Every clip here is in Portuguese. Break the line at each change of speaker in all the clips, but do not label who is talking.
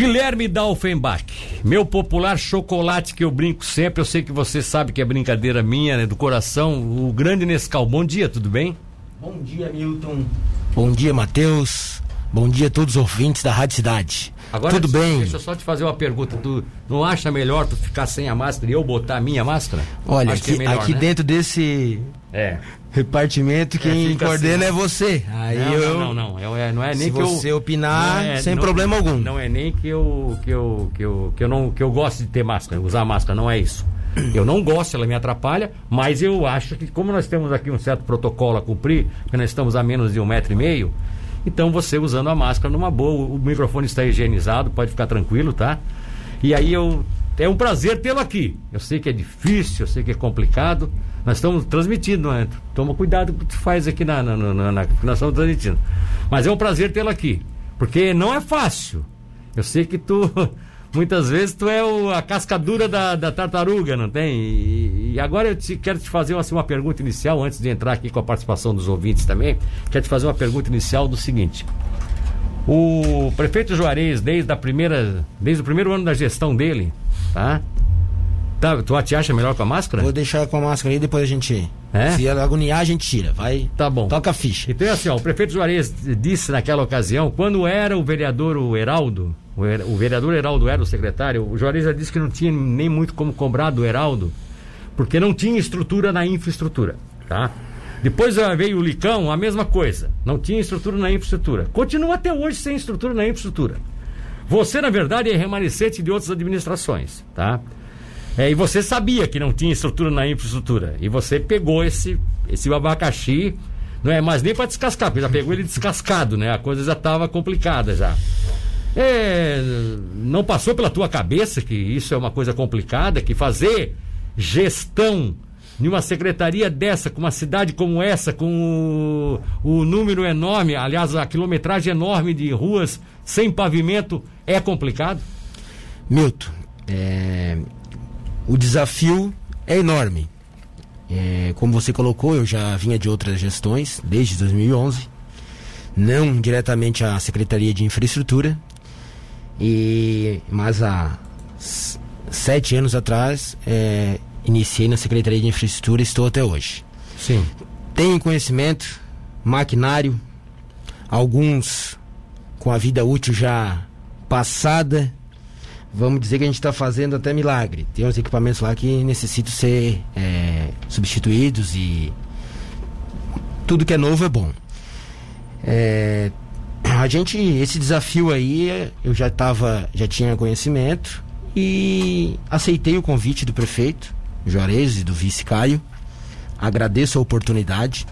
Guilherme Dalfenbach, meu popular chocolate que eu brinco sempre, eu sei que você sabe que é brincadeira minha, né, do coração, o grande Nescau. Bom dia, tudo bem?
Bom dia, Milton. Bom dia, Matheus. Bom dia a todos os ouvintes da Rádio Cidade.
Agora, Tudo bem? Deixa eu só te fazer uma pergunta. Tu não acha melhor tu ficar sem a máscara e eu botar a minha máscara?
Olha, aqui, é melhor, aqui né? dentro desse é. Repartimento, quem é, coordena assim. é você.
Aí não, eu, não, não, não. É, não é nem
se
que
você
eu,
opinar, é, sem não, problema algum.
Não é nem que eu, que eu, que eu, que eu não, que eu gosto de ter máscara, usar máscara, não é isso. Eu não gosto, ela me atrapalha, mas eu acho que como nós temos aqui um certo protocolo a cumprir, porque nós estamos a menos de um metro e meio, então você usando a máscara numa boa, o microfone está higienizado, pode ficar tranquilo, tá? E aí eu é um prazer tê-lo aqui. Eu sei que é difícil, eu sei que é complicado. Nós estamos transmitindo, né? Toma cuidado com o que tu faz aqui na, na, na, na nós estamos transmitindo. Mas é um prazer tê-lo aqui. Porque não é fácil. Eu sei que tu muitas vezes tu é o, a cascadura da, da tartaruga, não tem? E, e agora eu te, quero te fazer assim, uma pergunta inicial, antes de entrar aqui com a participação dos ouvintes também. Quero te fazer uma pergunta inicial do seguinte. O prefeito Juarez, desde a primeira, desde o primeiro ano da gestão dele, tá? Tá, tu te acha melhor com a máscara?
Vou deixar com a máscara aí depois a gente. É? Se agoniar, a gente tira. Vai.
Tá bom.
Toca a ficha.
Então, assim, ó, o prefeito Juarez disse naquela ocasião, quando era o vereador o Heraldo, o, o vereador Heraldo era o secretário, o Juarez já disse que não tinha nem muito como cobrar do Heraldo, porque não tinha estrutura na infraestrutura, tá? Depois veio o Licão, a mesma coisa. Não tinha estrutura na infraestrutura. Continua até hoje sem estrutura na infraestrutura. Você, na verdade, é remanescente de outras administrações, tá? É, e você sabia que não tinha estrutura na infraestrutura. E você pegou esse, esse abacaxi, não é mais nem para descascar, porque já pegou ele descascado, né? A coisa já estava complicada já. É, não passou pela tua cabeça que isso é uma coisa complicada, que fazer gestão em uma secretaria dessa, com uma cidade como essa, com o, o número enorme, aliás, a quilometragem enorme de ruas sem pavimento, é complicado?
Milton, é, o desafio é enorme. É, como você colocou, eu já vinha de outras gestões desde 2011, não diretamente à Secretaria de Infraestrutura, e mas há sete anos atrás é, iniciei na Secretaria de Infraestrutura e estou até hoje.
Sim.
Tenho conhecimento, maquinário, alguns com a vida útil já passada. Vamos dizer que a gente está fazendo até milagre. Tem uns equipamentos lá que necessitam ser é, substituídos e tudo que é novo é bom. É, a gente, esse desafio aí, eu já tava, já tinha conhecimento e aceitei o convite do prefeito Juarez e do vice Caio. Agradeço a oportunidade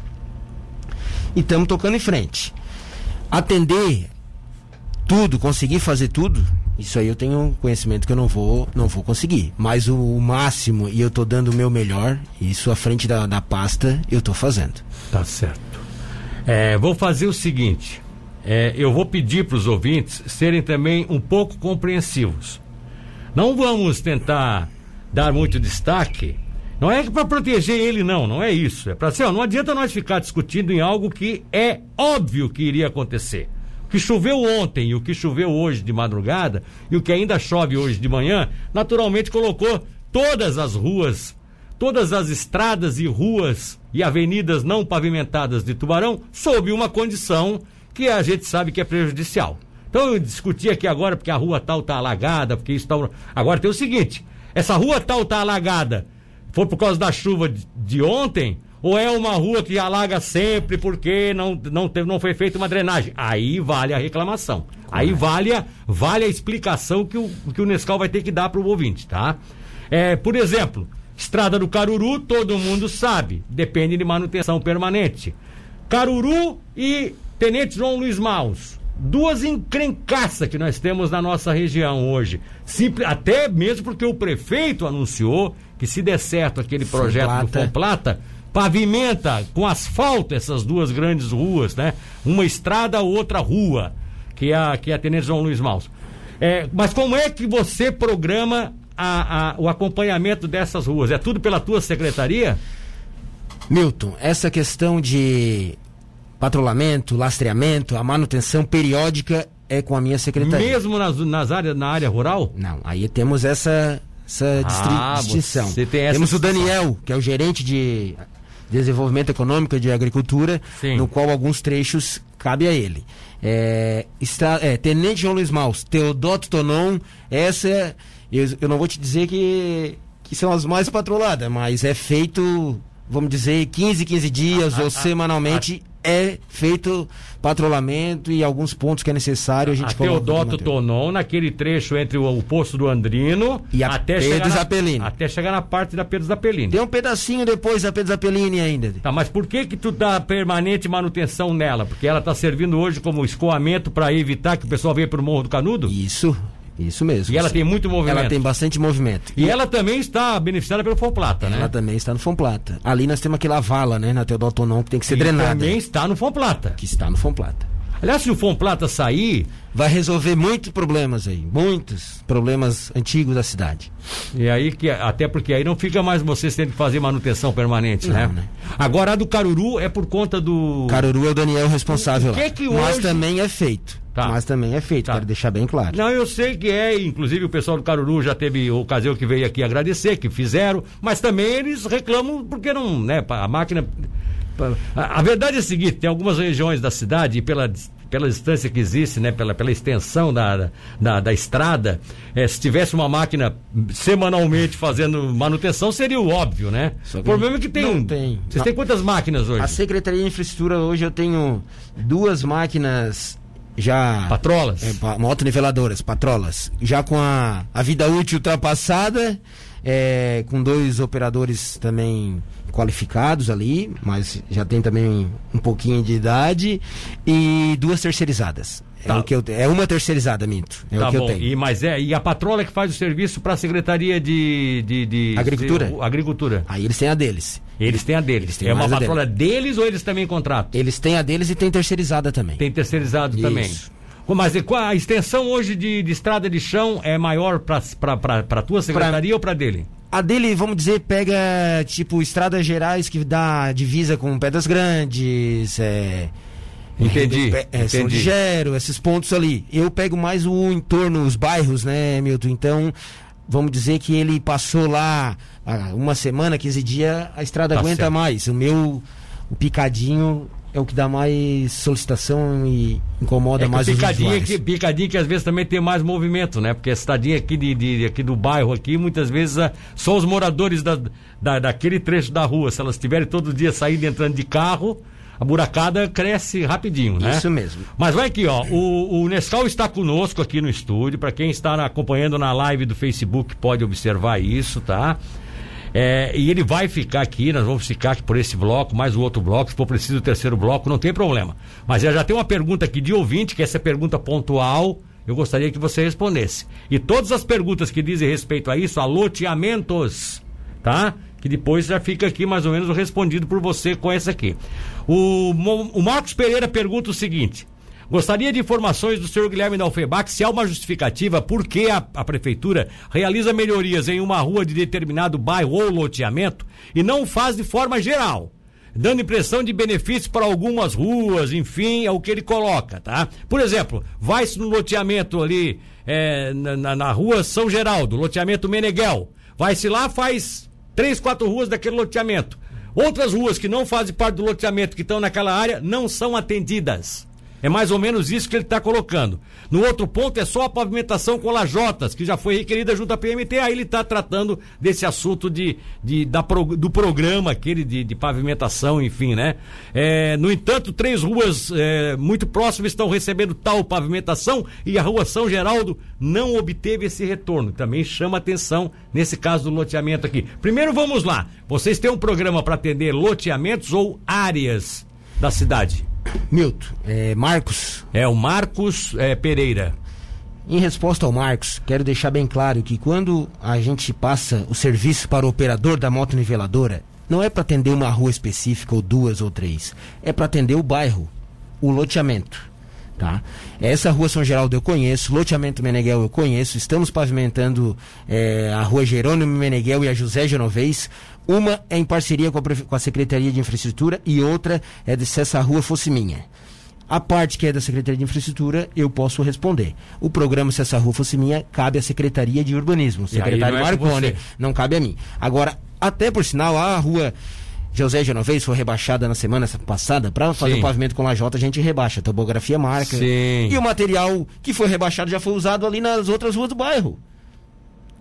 e estamos tocando em frente. Atender tudo, conseguir fazer tudo, isso aí eu tenho conhecimento que eu não vou, não vou conseguir. Mas o, o máximo, e eu estou dando o meu melhor, isso à frente da, da pasta, eu estou fazendo.
Tá certo. É, vou fazer o seguinte: é, eu vou pedir para os ouvintes serem também um pouco compreensivos. Não vamos tentar dar muito destaque. Não é para proteger ele, não, não é isso. É para ser, não adianta nós ficar discutindo em algo que é óbvio que iria acontecer. O que choveu ontem e o que choveu hoje de madrugada e o que ainda chove hoje de manhã, naturalmente colocou todas as ruas, todas as estradas e ruas e avenidas não pavimentadas de Tubarão sob uma condição que a gente sabe que é prejudicial. Então eu discuti aqui agora porque a rua tal está alagada, porque isso está. Agora tem o seguinte: essa rua tal está alagada, foi por causa da chuva de, de, ontem? Ou é uma rua que alaga sempre porque não, não, teve, não foi feita uma drenagem? Aí vale a reclamação. Aí vale a, vale a explicação que o, que o Nescau vai ter que dar para o ouvinte, tá? É, por exemplo, Estrada do Caruru, todo mundo sabe, depende de manutenção permanente. Caruru e Tenente João Luiz Maus. Duas encrencaças que nós temos na nossa região hoje. Simples, até mesmo porque o prefeito anunciou que se der certo aquele projeto Fomplata. do Fomplata, pavimenta com asfalto essas duas grandes ruas, né? Uma estrada, outra rua, que é a, que é a Tenente João Luiz Maus. É, mas como é que você programa a, a, o acompanhamento dessas ruas? É tudo pela tua secretaria?
Milton, essa questão de patrulhamento, lastreamento, a manutenção periódica é com a minha secretaria.
Mesmo nas, nas áreas, na área rural?
Não, aí temos essa, essa
Ah,
distinção.
você tem essa
temos o. Daniel, que é o gerente de desenvolvimento econômico e de agricultura,
Sim.
no qual alguns trechos cabe a ele. É, está, é, Tenente João Luiz Maus, Teodoto Tonon, essa eu, eu não vou te dizer que, que são as mais patroladas, mas é feito, vamos dizer, 15, 15 dias ou semanalmente é feito patrulhamento e alguns pontos que é necessário a gente
A
coloca
Teodoto
no
Tonon, naquele trecho entre o, o posto do Andrino
E a
até
Pedro Zappellini.
até chegar na parte da Pedro Zappellini.
Tem um pedacinho depois da Pedro Zappellini ainda.
Tá, mas por que que tu dá permanente manutenção nela? Porque ela tá servindo hoje como escoamento para evitar que o pessoal venha pro Morro do Canudo?
Isso, isso mesmo.
E ela tem muito movimento.
Ela tem bastante movimento.
E ela também está beneficiada pelo Fomplata, né?
Ela também está no Fomplata. Ali nós temos aquela vala, né, na Teodoto Tonon, que tem que ser
E
drenada.
também está no Fomplata.
Que está no Fomplata.
Aliás, se o Fomplata sair,
Vai resolver muitos problemas aí. Muitos problemas antigos da cidade.
e aí que até porque aí não fica mais vocês tendo que fazer manutenção permanente, né?
Não, né?
Agora a do Caruru é por conta do
Caruru é o Daniel responsável
O que
lá.
que
Mas
hoje-
também é feito.
Tá.
Mas também é feito,
Tá.
quero deixar bem claro.
Não, eu sei que é, inclusive o pessoal do Caruru já teve ocasião que veio aqui agradecer, que fizeram, mas também eles reclamam porque não, né, a máquina... A, a verdade é a seguinte, tem algumas regiões da cidade, e pela, pela distância que existe, né, pela, pela extensão da, da, da estrada, eh, se tivesse uma máquina semanalmente fazendo manutenção, seria o óbvio, né? O problema é que tem...
não tem.
Vocês têm quantas máquinas hoje?
A Secretaria de Infraestrutura hoje eu tenho duas máquinas já.
Patrolas?
É, motoniveladoras, patrolas. Já com a, a vida útil ultrapassada, é, com dois operadores também qualificados ali, mas já tem também um pouquinho de idade, e duas terceirizadas. É,
Tá.
o que eu, é uma terceirizada, minto. É
tá
o que
bom.
eu tenho.
E, mas é, e a patrola que faz o serviço para a Secretaria de, de, de-
Agricultura?
de- agricultura.
Aí eles têm a deles.
Eles têm a deles.
têm
é uma patrola deles ou eles também contratam?
Eles têm a deles e tem terceirizada também.
Tem terceirizado
Isso.
também. Mas a extensão hoje de, de estrada de chão é maior para a tua secretaria ou para dele?
A dele, vamos dizer, pega tipo estradas gerais que dá divisa com Pedras Grandes, é.
Entendi,
é, é, São. Ligero, esses pontos ali. Eu pego mais o entorno, os bairros, né, Milton? Então, vamos dizer que ele passou lá ah, uma semana, 15 dias, a estrada
Tá
aguenta
certo.
mais. O meu, o picadinho é o que dá mais solicitação e incomoda
É
mais os
picadinho
usuários.
que, picadinho que às vezes também tem mais movimento, né? Porque a estadinha aqui, de, de- aqui do bairro aqui, muitas vezes ah, só os moradores da, da, daquele trecho da rua, se elas estiverem todo dia saindo e entrando de carro, a buracada cresce rapidinho, né?
Isso mesmo.
Mas vai aqui, ó. O, o Nescau está conosco aqui no estúdio. Para quem está acompanhando na live do Facebook, pode observar isso, tá? É, e ele vai ficar aqui, nós vamos ficar aqui por esse bloco, mais o outro bloco, se for preciso o terceiro bloco, não tem problema. Mas já já tem uma pergunta aqui de ouvinte, que essa é pergunta pontual, eu gostaria que você respondesse. E todas as perguntas que dizem respeito a isso, a loteamentos, tá? Que depois já fica aqui mais ou menos respondido por você com essa aqui. O, o Marcos Pereira pergunta o seguinte: Gostaria de informações do senhor Guilherme Dalfebac se há uma justificativa por que a, a prefeitura realiza melhorias em uma rua de determinado bairro ou loteamento e não faz de forma geral. Dando impressão de benefício para algumas ruas, enfim, é o que ele coloca, tá? Por exemplo, vai-se no loteamento ali, é, na- na rua São Geraldo, loteamento Meneghel. Vai-se lá, faz três, quatro ruas daquele loteamento. Outras ruas que não fazem parte do loteamento, que estão naquela área, não são atendidas. É mais ou menos isso que ele está colocando. No outro ponto é só a pavimentação com lajotas, que já foi requerida junto à PMT. Aí ele está tratando desse assunto de, de- da do programa aquele de, de pavimentação, enfim, né? É, no entanto, três ruas é, muito próximas estão recebendo tal pavimentação e a rua São Geraldo não obteve esse retorno. Também chama atenção nesse caso do loteamento aqui. Primeiro vamos lá. Vocês têm um programa para atender loteamentos ou áreas da cidade?
Milton, é, Marcos,
É o Marcos é, Pereira.
Em resposta ao Marcos, quero deixar bem claro que quando a gente passa o serviço para o operador da moto niveladora, não é para atender uma rua específica ou duas ou três, é para atender o bairro, o loteamento. Tá? Essa rua São Geraldo eu conheço, loteamento Meneghel eu conheço, estamos pavimentando eh, a rua Jerônimo Meneghel e a José Genovez. Uma é em parceria com a, com a Secretaria de Infraestrutura e outra é de se essa rua fosse minha. A parte que é da Secretaria de Infraestrutura, eu posso responder. O programa, se essa rua fosse minha, cabe à Secretaria de Urbanismo. Secretário
não é
Marconi, não cabe a mim. Agora, até por sinal, a rua José Genovez foi rebaixada na semana passada. Para fazer
Sim.
o pavimento com lajota, a gente rebaixa. A topografia marca.
Sim.
E o material que foi rebaixado já foi usado ali nas outras ruas do bairro.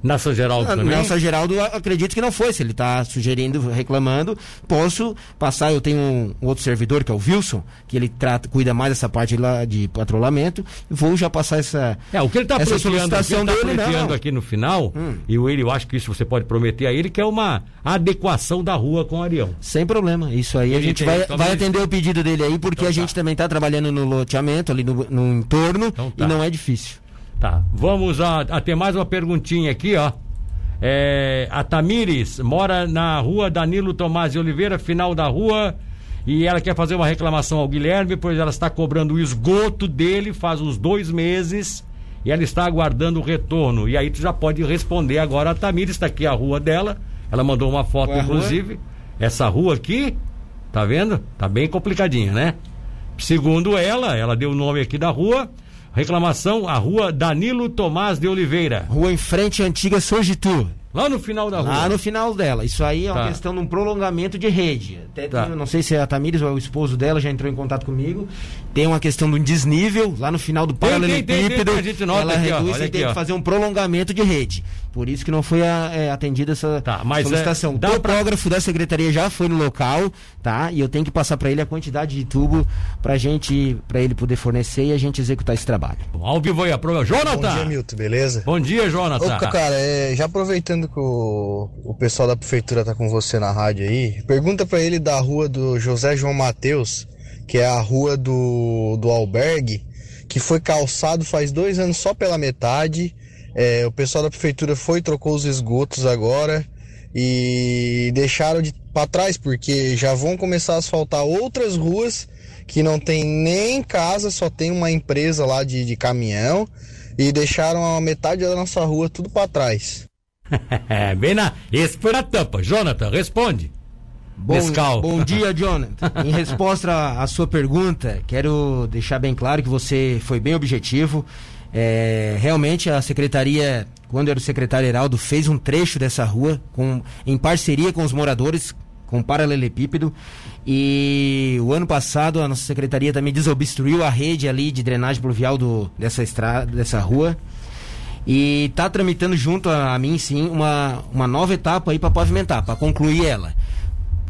Na São Geraldo também?
Nelson Geraldo, a- acredito que não foi. Se ele está sugerindo, reclamando, posso passar. Eu tenho um, um outro servidor, que é o Wilson, que ele trata, cuida mais dessa parte lá de patrulhamento. Vou já passar essa.
É, o que ele está
Essa
pleiteando, o que ele tá
dele,
pleiteando aqui no final,
Hum.
e o ele, eu acho que isso você pode prometer a ele, que é uma adequação da rua com o Arião.
Sem problema. Isso aí a
Ele
gente
tem-
vai,
então
vai atender o pedido dele aí, porque
Então
a
tá.
gente também está trabalhando no loteamento, ali no, no entorno,
Então tá.
e não é difícil.
Tá, vamos a, a ter mais uma perguntinha aqui, ó. É, a Tamires mora na rua Danilo Tomás de Oliveira, final da rua, e ela quer fazer uma reclamação ao Guilherme, pois ela está cobrando o esgoto dele faz uns dois meses e ela está aguardando o retorno. E aí tu já pode responder agora. A Tamires está aqui a rua dela, ela mandou uma foto,
Qual é a rua?
inclusive. Essa rua aqui, tá vendo? Tá bem complicadinha, né? Segundo ela, ela deu o nome aqui da rua. Reclamação, a rua Danilo Tomás de Oliveira.
Rua em frente à antiga Sojitu.
Lá no final da rua.
Lá no final dela. Isso aí é uma
Tá.
questão de um prolongamento de rede. Até
Tá.
tem- não sei se é a Tamires ou é o esposo dela já entrou em contato comigo. Tem uma questão de um desnível lá no final do paralelepípedo. ela
aqui, ó,
reduz
olha
e
aqui,
tem
ó.
que fazer um prolongamento de rede. Por isso que não foi a- é, atendida essa
Tá, mas,
solicitação.
é,
o
dá pra-
topógrafo da secretaria já foi no local, tá? E eu tenho que passar para ele a quantidade de tubo pra gente, para ele poder fornecer e a gente executar esse trabalho.
Ao vivo aí, a prova.
Bom dia,
Jonathan!
Milton, beleza?
Bom dia, Jonathan.
Ô, cara, é, já aproveitando que o, o pessoal da prefeitura tá com você na rádio aí, pergunta pra ele da rua do José João Mateus, que é a rua do, do albergue, que foi calçado faz dois anos só pela metade. É, o pessoal da prefeitura foi trocou os esgotos agora e deixaram de para trás porque já vão começar a asfaltar outras ruas que não tem nem casa, só tem uma empresa lá de, de caminhão e deixaram a metade da nossa rua tudo para trás.
É, bem na. Esse foi na tampa. Jonathan, responde.
Bom, bom dia, Jonathan. Em resposta à sua pergunta, quero deixar bem claro que você foi bem objetivo. É, realmente a secretaria, quando era o secretário Heraldo, fez um trecho dessa rua com, em parceria com os moradores, com paralelepípedo. E o ano passado a nossa secretaria também desobstruiu a rede ali de drenagem pluvial do, dessa estrada, dessa rua. E tá tramitando junto a, a mim, sim, uma, uma nova etapa aí para pavimentar, para concluir ela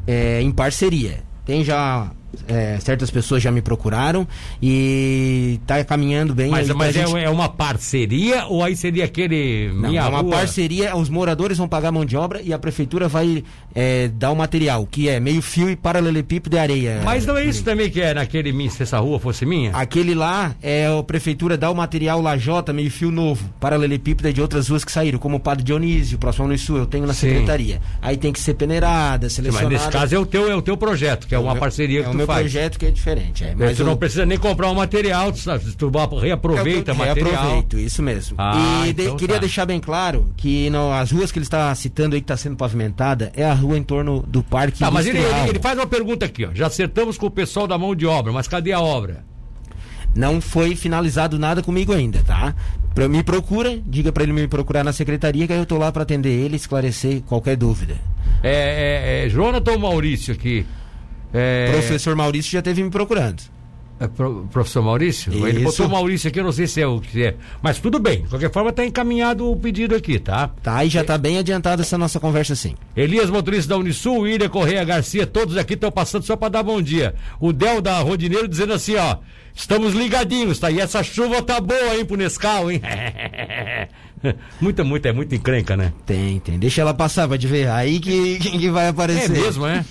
é, em parceria. Tem já é, certas pessoas já me procuraram e tá caminhando bem.
Mas, mas é,
gente-
é uma parceria ou aí seria aquele.
Não,
minha
é uma
rua?
parceria, os moradores vão pagar mão de obra e a prefeitura vai é, dar o material, que é meio fio e paralelepípedo de areia.
Mas não é isso também que é naquele. min- Se essa rua fosse minha?
Aquele lá é a prefeitura dá o material lajota, meio fio novo, paralelepípedo é de outras ruas que saíram, como o Padre Dionísio, próximo ao Sul, eu tenho na
Sim.
secretaria. Aí tem que ser peneirada,
Mas
selecionada.
nesse caso é o teu, é o teu projeto, que é uma
meu-
parceria
é
que
o
tu
meu
faz.
projeto que é diferente. É,
Mas tu
o-
não precisa nem comprar o material, tu, sabe, tu reaproveita
É o eu
material.
Reaproveito, isso mesmo.
Ah,
e de-
então
queria
tá.
deixar bem claro que no- as ruas que ele está citando aí que está sendo pavimentada é a rua em torno do parque
Tá, mas ele, ele- ele faz uma pergunta aqui, ó. Já acertamos com o pessoal da mão de obra, mas cadê a obra?
Não foi finalizado nada comigo ainda, tá? Pra, me procura, diga para ele me procurar na secretaria que aí eu tô lá para atender ele, esclarecer qualquer dúvida.
É, é, é Jonathan ou Maurício aqui? É,
Professor Maurício já teve me procurando.
É pro- professor Maurício? Ele
Isso.
botou o Maurício aqui, eu não sei se é o que é. Mas tudo bem, de qualquer forma tá encaminhado o pedido aqui, tá?
Tá? E já tá bem adiantada essa nossa conversa sim.
Elias, motorista da Unisul, William Correia Garcia, todos aqui estão passando só para dar bom dia. O Del da Rodineiro dizendo assim, ó, estamos ligadinhos, tá? E essa chuva tá boa, hein, pro Nescau, hein? muita, muita, é muita encrenca, né?
Tem, tem. Deixa ela passar, vai te ver. Aí que, que vai
É
aparecer.
mesmo, é?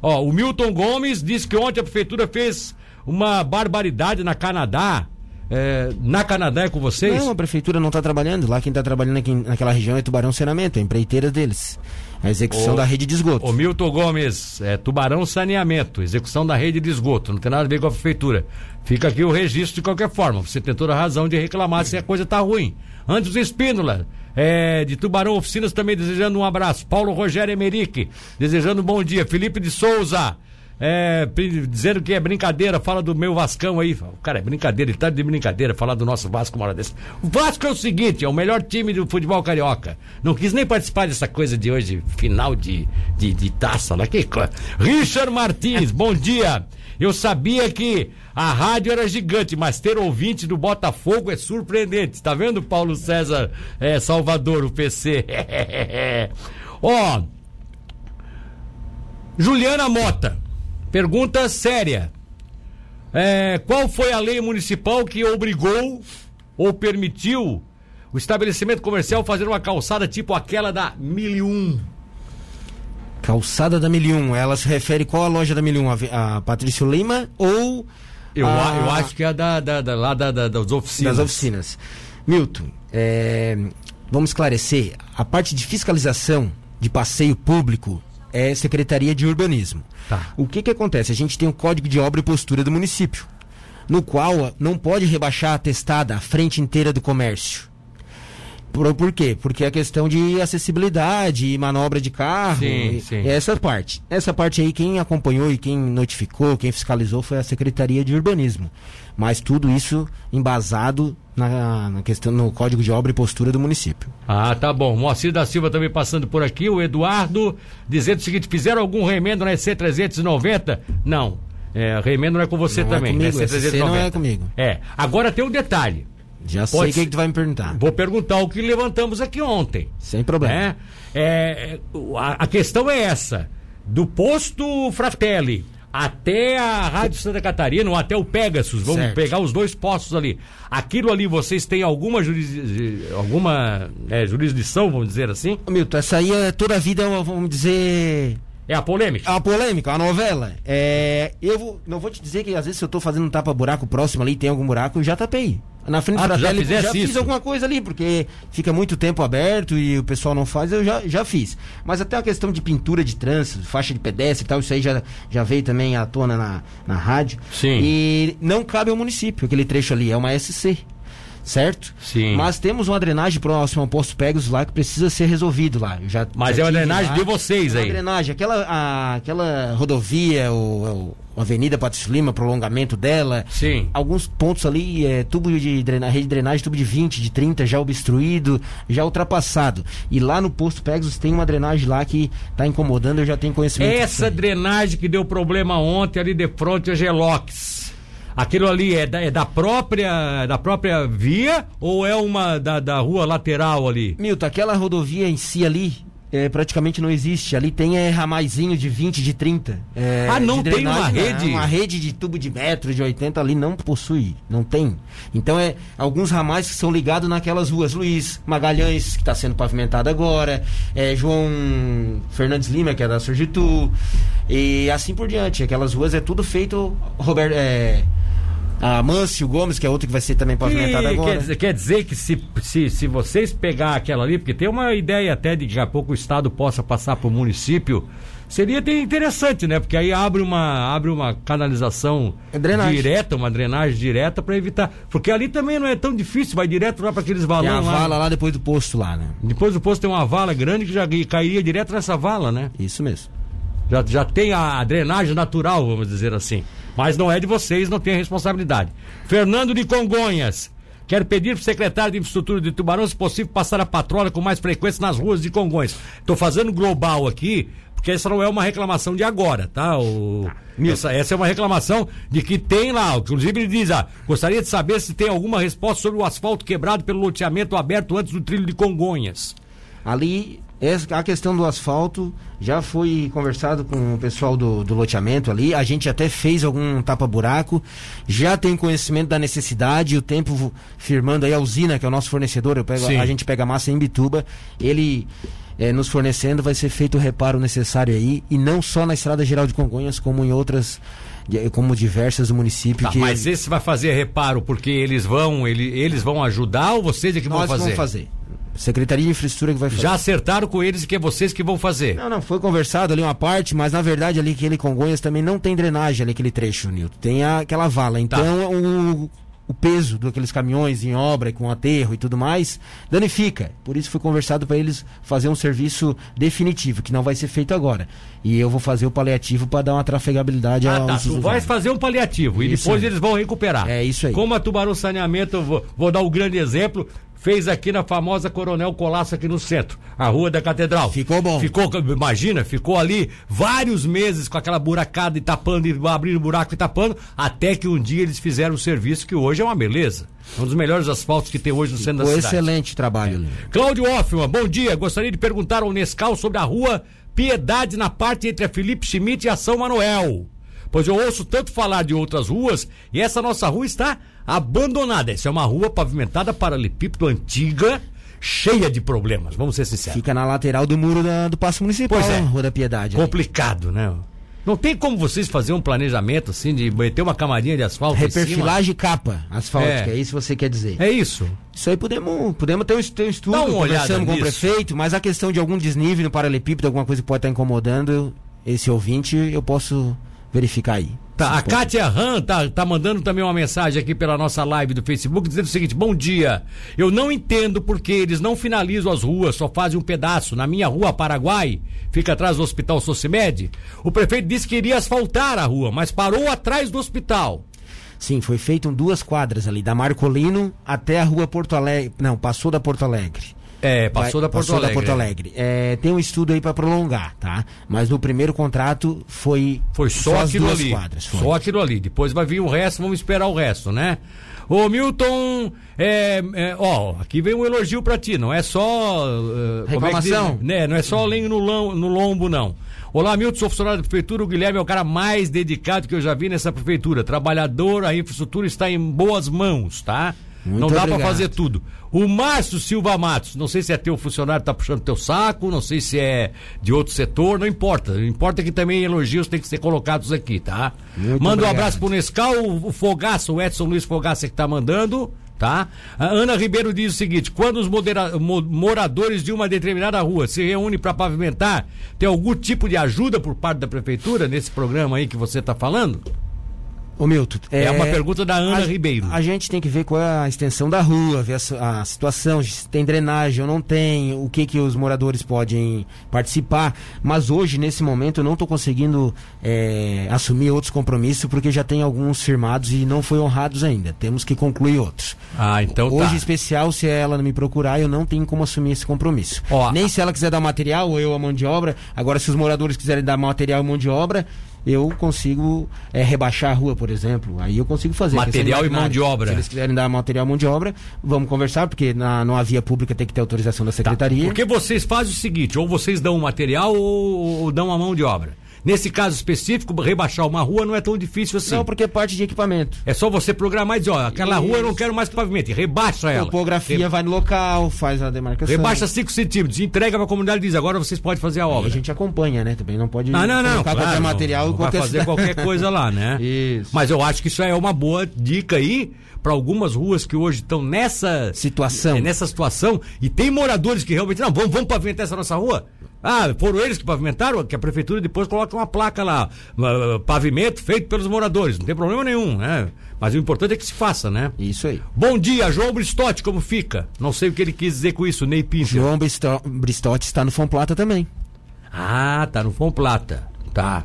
Ó, o Milton Gomes disse que ontem a prefeitura fez uma barbaridade na Canadá. É, na Canadá é com vocês?
Não, a prefeitura não está trabalhando. Lá quem está trabalhando aqui naquela região é Tubarão Saneamento, é a empreiteira deles. A execução
Ô,
da rede de esgoto.
O Milton Gomes, é, Tubarão Saneamento, execução da rede de esgoto, não tem nada a ver com a prefeitura. Fica aqui o registro de qualquer forma. Você tem toda a razão de reclamar se a coisa tá ruim. Antes Espínola, é, de Tubarão Oficinas também desejando um abraço. Paulo Rogério Emerick, desejando um bom dia. Felipe de Souza, é, dizendo que é brincadeira, fala do meu Vascão aí. Cara, é brincadeira, ele tá de brincadeira falar do nosso Vasco uma hora dessa. O Vasco é o seguinte, é o melhor time do futebol carioca. Não quis nem participar dessa coisa de hoje, final de, de, de taça lá. Que coisa. Richard Martins, bom dia. Eu sabia que a rádio era gigante, mas ter ouvinte do Botafogo é surpreendente. Tá vendo, Paulo César é, Salvador, o PC? Ó, Juliana Mota, pergunta séria. É, qual foi a lei municipal que obrigou ou permitiu o estabelecimento comercial fazer uma calçada tipo aquela da 1001?
Calçada da Milium, ela se refere qual a loja da Milium? A, a Patrício Lima ou
Eu, a-
a-
eu acho que é da, da, da- lá da, da- das oficinas.
das oficinas? Milton, é, vamos esclarecer. A parte de fiscalização de passeio público é Secretaria de Urbanismo.
Tá.
O que que acontece? A gente tem o Código de Obra e Postura do município, no qual não pode rebaixar a testada a frente inteira do comércio. Por, por quê? Porque a questão de acessibilidade e manobra de carro.
Sim,
e-
sim.
é essa parte. Essa parte aí, quem acompanhou e quem notificou, quem fiscalizou foi a Secretaria de Urbanismo. Mas tudo isso embasado na, na questão, no Código de Obra e Postura do município.
Ah, tá bom. Moacir da Silva também passando por aqui. O Eduardo dizendo o seguinte: fizeram algum remendo na EC390? Não. É, remendo não é com você
Não é
também.
comigo,
na
SC não é comigo.
É. Agora tem um detalhe.
Já
Pode
sei o que,
ser-
que tu vai me perguntar.
Vou perguntar o que levantamos aqui ontem.
Sem problema.
né? É, o- a, a questão é essa: do posto Fratelli até a Rádio Santa Catarina, ou até o Pegasus, vamos
Certo.
pegar os dois postos ali. Aquilo ali, vocês têm alguma, juris, alguma é, jurisdição, vamos dizer assim?
Milton, essa aí é toda a vida, vamos dizer,
É a polêmica?
É uma polêmica, uma novela. É, eu vou- não vou te dizer que às vezes se eu tô fazendo um tapa-buraco próximo ali, tem algum buraco, eu já tapei. Na frente
Ah,
da
já fizesse
já fiz
isso?
alguma coisa ali, porque fica muito tempo aberto e o pessoal não faz, eu já, já fiz. Mas até a questão de pintura de trânsito, faixa de pedestre e tal, isso aí já, já veio também à tona na, na rádio.
Sim.
E não cabe ao município, aquele trecho ali, é uma SC. Certo?
Sim.
Mas temos uma drenagem próximo ao posto Pegasus lá que precisa ser resolvido lá. Eu já,
Mas
já
é uma drenagem
lá.
de vocês
É uma
aí.
drenagem, aquela, a- aquela rodovia, o, o Avenida Patrício Lima, prolongamento dela.
Sim.
Alguns pontos ali, é, tubo de drenagem, rede de drenagem, tubo de 20, de 30, já obstruído, já ultrapassado. E lá no posto Pegasus tem uma drenagem lá que tá incomodando, eu já tenho conhecimento.
Essa drenagem que deu problema ontem ali de frente a Gelox. Aquilo ali é da, é da própria da própria via ou é uma da, da rua lateral ali?
Milton, aquela rodovia em si ali. é, praticamente não existe. Ali tem é, ramaizinho de 20, de 30. é,
Ah, não
de
tem uma
drenagem,
rede?
não. Uma rede de tubo de metro, de 80 ali não possui. Não tem. Então é alguns ramais que são ligados naquelas ruas. Luiz Magalhães, que está sendo pavimentado agora. é, João Fernandes Lima, que é da Surgitu. E assim por diante. Aquelas ruas é tudo feito. Roberto. É, a Mâncio Gomes, que é outro que vai ser também pavimentado
Que
agora.
quer, dizer, quer dizer que se, se, se vocês pegar aquela ali, porque tem uma ideia até de que daqui a pouco o Estado possa passar para o município, seria interessante, né? Porque aí abre uma, abre uma canalização
É
direta, uma drenagem direta para evitar. Porque ali também não é tão difícil, vai direto lá para aqueles
Tem a
valões lá.
vala lá depois do posto lá, né?
Depois do posto tem uma vala grande que já cairia direto nessa vala, né?
Isso mesmo.
Já, já tem a drenagem natural, vamos dizer assim. Mas não é de vocês, não tem responsabilidade. Fernando de Congonhas. Quero pedir para o secretário de Infraestrutura de Tubarão, se possível, passar a patrulha com mais frequência nas ruas de Congonhas. Estou fazendo global aqui, porque essa não é uma reclamação de agora, tá? O, essa, essa é uma reclamação de que tem lá, inclusive ele diz, ah, gostaria de saber se tem alguma resposta sobre o asfalto quebrado pelo loteamento aberto antes do trilho de Congonhas.
Ali, a questão do asfalto já foi conversado com o pessoal do, do loteamento ali. A gente até fez algum tapa-buraco, já tem conhecimento da necessidade, o tempo firmando aí a usina, que é o nosso fornecedor, pego, a gente pega massa em Bituba, ele eh, nos fornecendo, vai ser feito o reparo necessário aí, e não só na Estrada Geral de Congonhas, como em outras, como diversas do município.
Tá,
que
mas esse vai fazer reparo porque eles vão, ele, eles vão ajudar ou vocês é que vão
nós
fazer?
vamos fazer. Secretaria de Infraestrutura que vai fazer.
Já acertaram com eles que é vocês que vão fazer.
Não, não, foi conversado ali uma parte, mas na verdade ali aquele Congonhas também não tem drenagem ali, aquele trecho, Nilton. Tem a- aquela vala. Então o, o peso daqueles caminhões em obra, com aterro e tudo mais, danifica. Por isso foi conversado para eles fazer um serviço definitivo, que não vai ser feito agora. E eu vou fazer o paliativo para dar uma trafegabilidade
Ah, tá. Tu vais fazer um paliativo e
Isso
depois
aí.
eles vão recuperar.
É isso aí.
Como a Tubarão Saneamento, eu vou, vou dar um grande exemplo. Fez aqui na famosa Coronel Colasso aqui no centro, a Rua da Catedral.
Ficou bom.
Ficou, imagina, ficou ali vários meses com aquela buracada e tapando, e abrindo buraco e tapando, até que um dia eles fizeram o serviço que hoje é uma beleza. Um dos melhores asfaltos que tem hoje no centro da cidade.
excelente trabalho. ali.
Cláudio Hoffman, bom dia. Gostaria de perguntar ao Nescau sobre a rua Piedade na parte entre a Felipe Schmidt e a São Manuel. Pois eu ouço tanto falar de outras ruas e essa nossa rua está abandonada. Essa é uma rua pavimentada paralelepípedo antiga, cheia de problemas, vamos ser sinceros.
Fica na lateral do muro da- do Paço Municipal,
Pois é.
Rua da Piedade.
Complicado, né? Não tem como vocês fazer um planejamento assim de meter uma camarinha de asfalto em?
Reperfilagem capa asfáltica,
É.
é. isso que você quer dizer.
É isso.
Isso aí podemos, podemos ter um, ter um estudo, conversamos com o prefeito, mas a questão de algum desnível no paralelepípedo, alguma coisa que pode estar incomodando esse ouvinte, eu posso verificar aí.
Tá, a. Kátia Han tá, tá mandando também uma mensagem aqui pela nossa live do Facebook dizendo o seguinte: Bom dia. Eu não entendo porque eles não finalizam as ruas, só fazem um pedaço. Na minha rua Paraguai, fica atrás do Hospital Socimed. O prefeito disse que iria asfaltar a rua, mas parou atrás do hospital.
Sim, foi feito em duas quadras ali, da Marcolino até a rua Porto Alegre. Não, passou da Porto Alegre.
É, passou da Porto
passou
Alegre.
da Porto Alegre. É, tem um estudo aí para prolongar, tá? Mas no primeiro contrato foi
Foi só,
as
aquilo
duas
ali.
quadras. foi.
Só aquilo ali. Depois vai vir o resto, vamos esperar o resto, né? Ô Milton, é, é, ó, aqui vem um elogio pra ti, não é só. eh, como é diz?
Reclamação?
né, não é só lenho no, no lombo, não. Olá, Milton, sou funcionário da prefeitura. O Guilherme é o cara mais dedicado que eu já vi nessa prefeitura. Trabalhador, a infraestrutura está em boas mãos, tá?
Muito
não dá pra
obrigado.
fazer tudo. O Márcio Silva Matos, não sei se é teu funcionário que tá puxando teu saco, não sei se é de outro setor, não importa. O importa é que também elogios têm que ser colocados aqui, tá?
Muito
Manda um
obrigado.
abraço pro Nescau, o, Fogaça, o Edson Luiz Fogaça que tá mandando, tá? A Ana Ribeiro diz o seguinte: quando os modera- mo- moradores de uma determinada rua se reúnem para pavimentar, tem algum tipo de ajuda por parte da prefeitura nesse programa aí que você tá falando?
Ô Milton,
É uma pergunta da Ana
a,
Ribeiro.
A gente tem que ver qual é a extensão da rua, ver a, a situação, se tem drenagem ou não tem, o que que os moradores podem participar. Mas hoje, nesse momento, eu não estou conseguindo é, assumir outros compromissos porque já tem alguns firmados e não foi honrados ainda. Temos que concluir outros.
Ah, então
Hoje,
tá.
em especial, se ela não me procurar, eu não tenho como assumir esse compromisso.
Ó,
Nem se ela quiser dar material ou eu a mão de obra. Agora, se os moradores quiserem dar material e mão de obra, eu consigo é, rebaixar a rua, por exemplo. Aí eu consigo fazer.
Material e mão de obra.
Se eles quiserem dar material e mão de obra, vamos conversar, porque na, numa via pública tem que ter autorização da secretaria.
Porque vocês fazem o seguinte, ou vocês dão o material ou, ou dão a mão de obra. Nesse caso específico, rebaixar uma rua não é tão difícil assim.
Não, porque é parte de equipamento.
É só você programar e dizer, ó, aquela rua eu não quero mais pavimento, e rebaixa ela.
Topografia vai no local, faz a demarcação.
Rebaixa 5 centímetros, entrega pra comunidade e diz, agora vocês podem fazer a obra.
a gente acompanha, né? Também não pode
Não, não, não, claro,
qualquer
não,
material
não vai
qualquer
fazer qualquer coisa lá, né?
Isso.
Mas eu acho que isso é uma boa dica aí para algumas ruas que hoje estão nessa
Situação.
é, nessa situação e tem moradores que realmente não vamos, vamos pavimentar essa nossa rua. Ah, foram eles que pavimentaram, que a prefeitura depois coloca uma placa lá, ah, pavimento feito pelos moradores, não tem problema nenhum, né? Mas o importante é que se faça, né?
Isso aí.
Bom dia, João Bristotti, como fica? Não sei o que ele quis dizer com isso, Ney Pinto.
João Bristo- Bristotti está no Fomplata também.
Ah, tá no Fom Plata. Tá.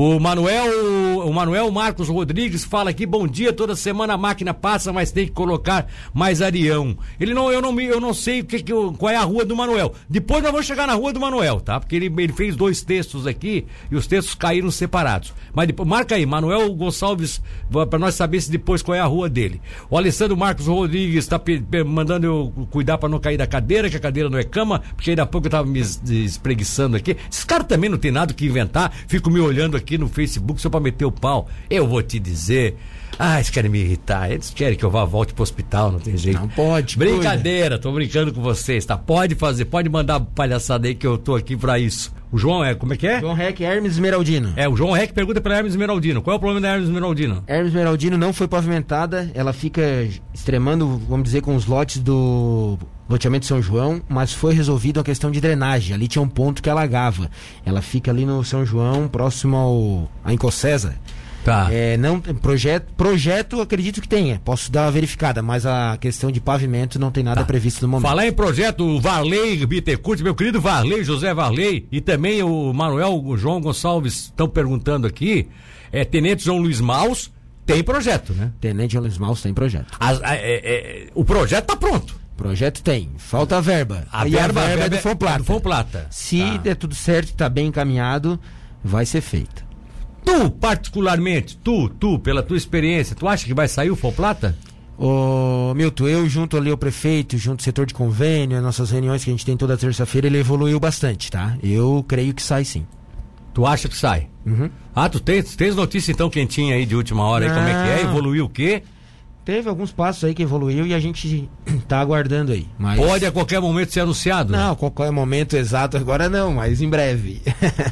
O Manuel, o Manuel Marcos Rodrigues fala aqui, bom dia, toda semana a máquina passa, mas tem que colocar mais arião. Ele não, eu não, eu não sei o que, que qual é a rua do Manuel. Depois nós vamos chegar na rua do Manuel, tá? Porque ele, ele fez dois textos aqui e os textos caíram separados. Mas depois, marca aí, Manuel Gonçalves, para nós saber se depois qual é a rua dele. O Alessandro Marcos Rodrigues está mandando eu cuidar para não cair da cadeira, que a cadeira não é cama, porque ainda há pouco eu tava me es- espreguiçando aqui. Esses caras também não tem nada que inventar, fico me olhando aqui no Facebook só para meter o pau. Eu vou te dizer. Ah, eles querem me irritar, eles querem que eu vá volte pro hospital, não tem jeito.
Não pode,
Brincadeira, tô brincando com vocês, tá? Pode fazer, pode mandar palhaçada aí que eu tô aqui pra isso. O João é, como é que é?
João Rec Hermes Esmeraldino.
É, o João Rec pergunta pra Hermes Esmeraldino. Qual é o problema da Hermes Esmeraldino?
Hermes Esmeraldino não foi pavimentada, ela fica extremando, vamos dizer, com os lotes do loteamento São João, mas foi resolvida a questão de drenagem. Ali tinha um ponto que alagava. Ela fica ali no São João, próximo ao a Incocesa.
Tá.
É, não, projeto, projeto acredito que tenha. Posso dar uma verificada, mas a questão de pavimento não tem nada
Tá.
previsto no momento.
Falar em projeto, o Varley Bittencourt, meu querido Varley, José Varley, e também o Manuel o João Gonçalves estão perguntando aqui, é, Tenente João Luiz Maus, tem projeto, né?
Tenente Luiz Maus tem projeto.
As- a- é- é- o projeto tá pronto.
Projeto tem. Falta a verba.
A
e
verba,
a verba é do
é
Fomplata.
do Fomplata.
Se
Tá.
der tudo certo, tá bem encaminhado, vai ser feito.
Tu, particularmente, tu, tu, pela tua experiência, tu acha que vai sair o Fomplata?
Ô, Milton, eu junto ali ao prefeito, junto ao setor de convênio, as nossas reuniões que a gente tem toda terça-feira, ele evoluiu bastante, tá? Eu creio que sai sim.
Tu acha que sai?
Uhum.
Ah, tu tens, tens notícia então quentinha aí de última hora aí, como é que é?
Não.
Evoluiu o quê?
Teve alguns passos aí que evoluiu e a gente tá aguardando aí. Mas...
Pode a qualquer momento ser anunciado?
Não, qualquer momento exato agora não, mas em breve.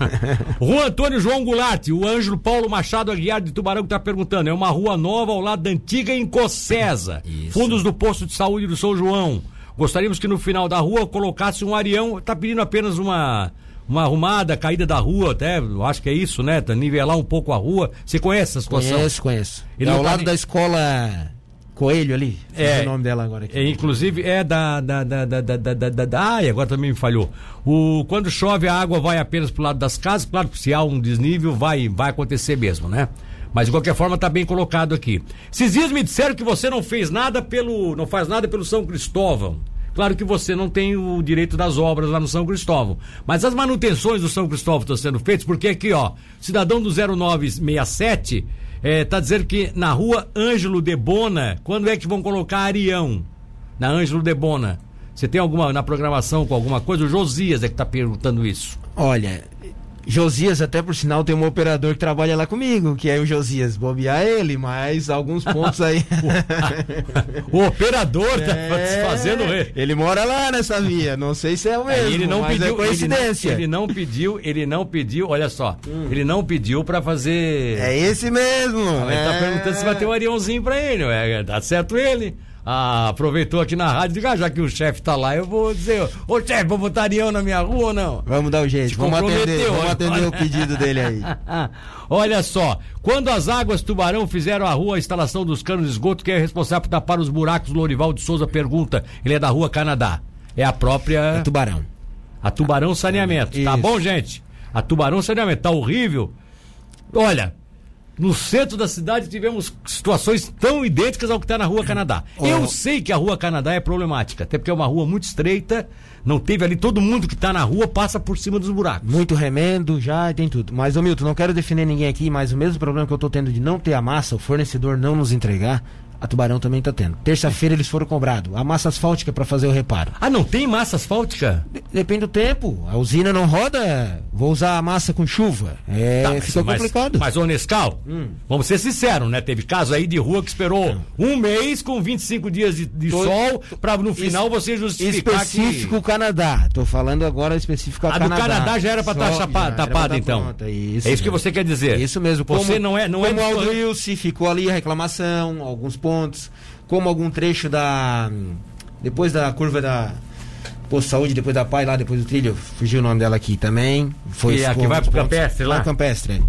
Rua Antônio João Goulart, o Ângelo Paulo Machado Aguiar de Tubarão que tá perguntando. É uma rua nova ao lado da antiga Encocesa.
Isso.
Fundos do posto de saúde do São João. Gostaríamos que no final da rua colocasse um arião. Tá pedindo apenas uma. Uma arrumada, caída da rua, até, acho que é isso, né? Nivelar um pouco a rua. Você conhece essa situação?
conheço, conheço.
Ele
é ao
tá
lado
nem-
da escola Coelho ali.
É.
É o nome dela agora aqui.
É, inclusive é da da, da, da, da, da, da, da, Ai, agora também me falhou. O, quando chove, a água vai apenas pro lado das casas. Claro que se há um desnível, vai, vai acontecer mesmo, né? Mas de qualquer forma tá bem colocado aqui. Dias me disseram que você não fez nada pelo. não faz nada pelo São Cristóvão. Claro que você não tem o direito das obras lá no São Cristóvão. Mas as manutenções do São Cristóvão estão sendo feitas, porque aqui, ó, cidadão do 0967 eh, tá dizendo que na rua Ângelo de Bona, quando é que vão colocar Arião? Na Ângelo de Bona. Você tem alguma na programação com alguma coisa? O Josias é que tá perguntando isso.
Olha, Josias, até por sinal, tem um operador que trabalha lá comigo, que é o Josias. Bobear ele, mas alguns pontos aí.
O operador tá
É,
fazendo.
Ele mora lá nessa via. Não sei se é o mesmo.
ele não
mas
pediu,
é coincidência.
Ele, não- ele não pediu, ele não pediu, olha só, ele não pediu pra fazer.
É esse mesmo.
Ele tá
é.
perguntando se vai ter um ariãozinho pra ele, ué, tá certo ele. Ah, aproveitou aqui na rádio, diga, ah, já que o chefe tá lá, eu vou dizer, ô chefe, vou botar arião na minha rua ou não?
Vamos dar o jeito.
Te
Vamos atender, vamos atender o pedido dele aí.
Olha só, quando as águas Tubarão fizeram a rua, a instalação dos canos de esgoto, quem é responsável por tapar os buracos, Lorival de Souza pergunta, ele é da rua Canadá. É a própria.
É tubarão.
A Tubarão Saneamento. Tá
Isso.
bom, gente? A Tubarão Saneamento. Tá horrível. Olha, no centro da cidade tivemos situações tão idênticas ao que está na Rua Canadá.
Oh.
Eu sei que a Rua Canadá é problemática, até porque é uma rua muito estreita, não teve ali, todo mundo que está na rua passa por cima dos buracos.
Muito remendo, já tem tudo. Mas, ô Milton, não quero defender ninguém aqui, mas o mesmo problema que eu tô tendo de não ter a massa, o fornecedor não nos entregar, a Tubarão também tá tendo. Terça-feira eles foram cobrados. A massa asfáltica para fazer o reparo.
Ah, não tem massa asfáltica?
De- Depende do tempo. A usina não roda, vou usar a massa com chuva. É,
Tá, mas-
complicado. Hum.
Mas, ô Nescau, vamos ser sinceros, né? Teve caso aí de rua que esperou um mês com 25 dias de, de
Tô-
sol pra no
Es-
final você justificar
Específico
que...
Canadá. Tô falando agora específico a
A do
Canadá.
Canadá já era pra estar
pra
tapada,
tá
então.
pronta,
é
Isso,
isso que você quer dizer.
Isso mesmo.
Você não é, não é
como
do-
Aldo Wilson ficou ali a reclamação, alguns pontos, como algum trecho da depois da curva da Posto Saúde, depois da Pai lá, depois do trilho, fugiu o nome dela aqui também. Foi
Que é a
ficou
que vai pro. Campestre lá?
Vai pro Campestre, é.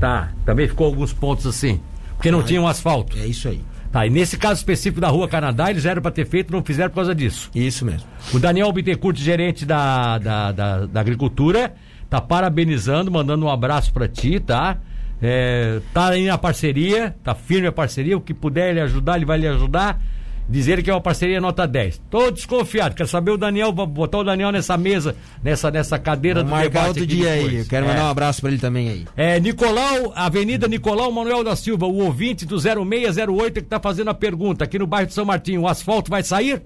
Tá, também ficou alguns pontos assim. Porque não
Ah,
tinha um asfalto.
é isso aí.
Tá, e nesse caso específico da Rua Canadá, eles eram pra ter feito, não fizeram por causa disso.
Isso mesmo.
O Daniel Bittencourt, gerente da, da, da, da agricultura, tá parabenizando, mandando um abraço pra ti, tá? É, tá aí na parceria, tá firme a parceria, o que puder ele ajudar, ele vai lhe ajudar. Dizer que é uma parceria nota 10. Tô desconfiado, quero saber o Daniel, vou botar o Daniel nessa mesa, nessa, nessa cadeira
Vamos
do
marcar outro dia aí. Eu quero
É.
mandar um abraço pra ele também aí.
É, Nicolau, Avenida Nicolau Manuel da Silva, o ouvinte do 0608 que está fazendo a pergunta, aqui no bairro de São Martinho, o asfalto vai sair?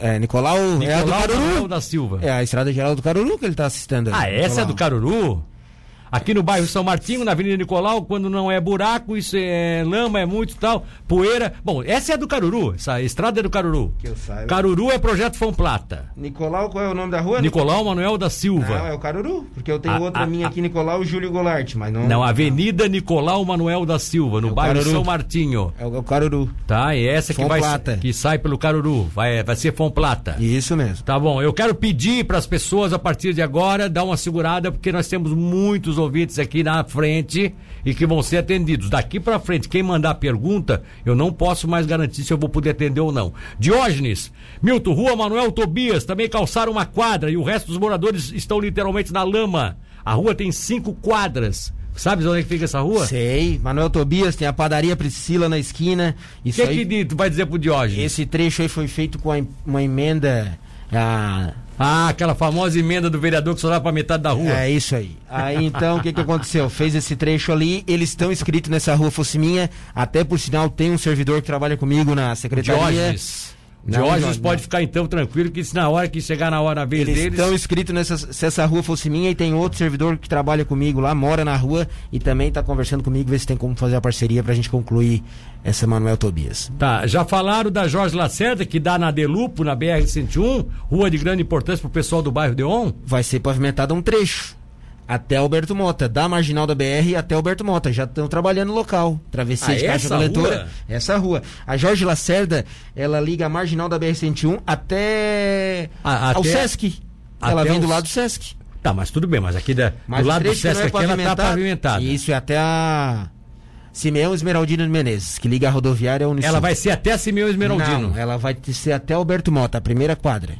É, Nicolau, é a do
Nicolau
Caruru.
Manuel da Silva.
É a estrada geral do Caruru que ele tá assistindo aí.
Ah, essa é
Nicolau.
do Caruru? Aqui no bairro São Martinho, na Avenida Nicolau, quando não é buraco, isso é lama, é muito tal, poeira. Bom, essa é do Caruru, essa estrada é do Caruru.
Que eu saiba.
Caruru é projeto Fão Plata.
Nicolau, qual é o nome da rua?
Nicolau Manuel da Silva.
Não, é o Caruru, porque eu tenho
Ah,
outra
ah,
minha aqui, Nicolau Júlio Goulart, mas não.
Não, Avenida Nicolau Manuel da Silva, no
É
bairro
Caruru.
São Martinho.
É o, é o Caruru.
Tá, e essa que vai que sai pelo Caruru, vai, vai ser Fão Plata.
Isso mesmo.
Tá bom, eu quero pedir para as pessoas a partir de agora dar uma segurada, porque nós temos muitos ouvintes aqui na frente e que vão ser atendidos. Daqui para frente, quem mandar pergunta, eu não posso mais garantir se eu vou poder atender ou não. Diógenes, Milton, Rua Manuel Tobias, também calçaram uma quadra e o resto dos moradores estão literalmente na lama. A rua tem cinco quadras. Sabe onde é que fica essa rua?
Sei. Manuel Tobias tem a padaria Priscila na esquina.
O que, aí, que tu vai dizer pro Diógenes?
Esse trecho aí foi feito com uma emenda. A...
Ah, aquela famosa emenda do vereador que só dá pra metade da rua.
É isso aí. Aí então, o que que aconteceu? Fez esse trecho ali, eles estão inscritos nessa rua Fossiminha, até por sinal tem um servidor que trabalha comigo na secretaria.
Diógenes. Diógenes pode ficar então tranquilo que se na hora que chegar na hora na vez
Eles
deles.
estão inscritos nessa se essa rua fosse minha e tem outro servidor que trabalha comigo lá, mora na rua e também está conversando comigo, ver se tem como fazer a parceria para a gente concluir essa Manuel Tobias.
Tá, já falaram da Jorge Lacerda, que dá na Delupo, na BR-101, rua de grande importância para o pessoal do bairro Deon?
Vai ser pavimentado um trecho até Alberto Mota, da marginal da BR até Alberto Mota. Já estão trabalhando no local. Travessia ah, de caixa coletora. Essa rua. A Jorge Lacerda, ela liga a marginal da BR-101 até ah, ao Sesc. Ela vem os... do lado do Sesc.
Tá, mas tudo bem, mas aqui da, mas do lado do Sesc é aqui ela tá pavimentada.
Isso, é até a Simeão Esmeraldino Menezes, que liga a rodoviária
Unicim. Ela vai ser até a Simeão Esmeraldino?
Não, ela vai ser até Alberto Mota, a primeira quadra.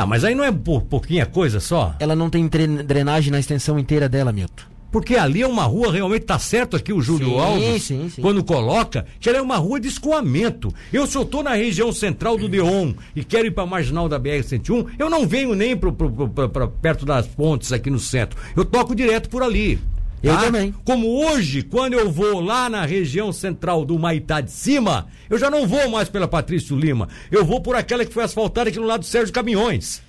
Tá, mas aí não é por pouquinha coisa só?
Ela não tem drenagem na extensão inteira dela, Milton.
Porque ali é uma rua, realmente tá certo aqui o Júlio sim, Alves, sim, sim. quando coloca, que ela é uma rua de escoamento. Eu se eu tô na região central do Deon e quero ir para marginal da BR-101, eu não venho nem pro, pro, pro, perto das pontes aqui no centro. Eu toco direto por ali.
Eu tá? também.
Como hoje, quando eu vou lá na região central do Maitá de cima, eu já não vou mais pela Patrício Lima. Eu vou por aquela que foi asfaltada aqui no lado do Sérgio Caminhões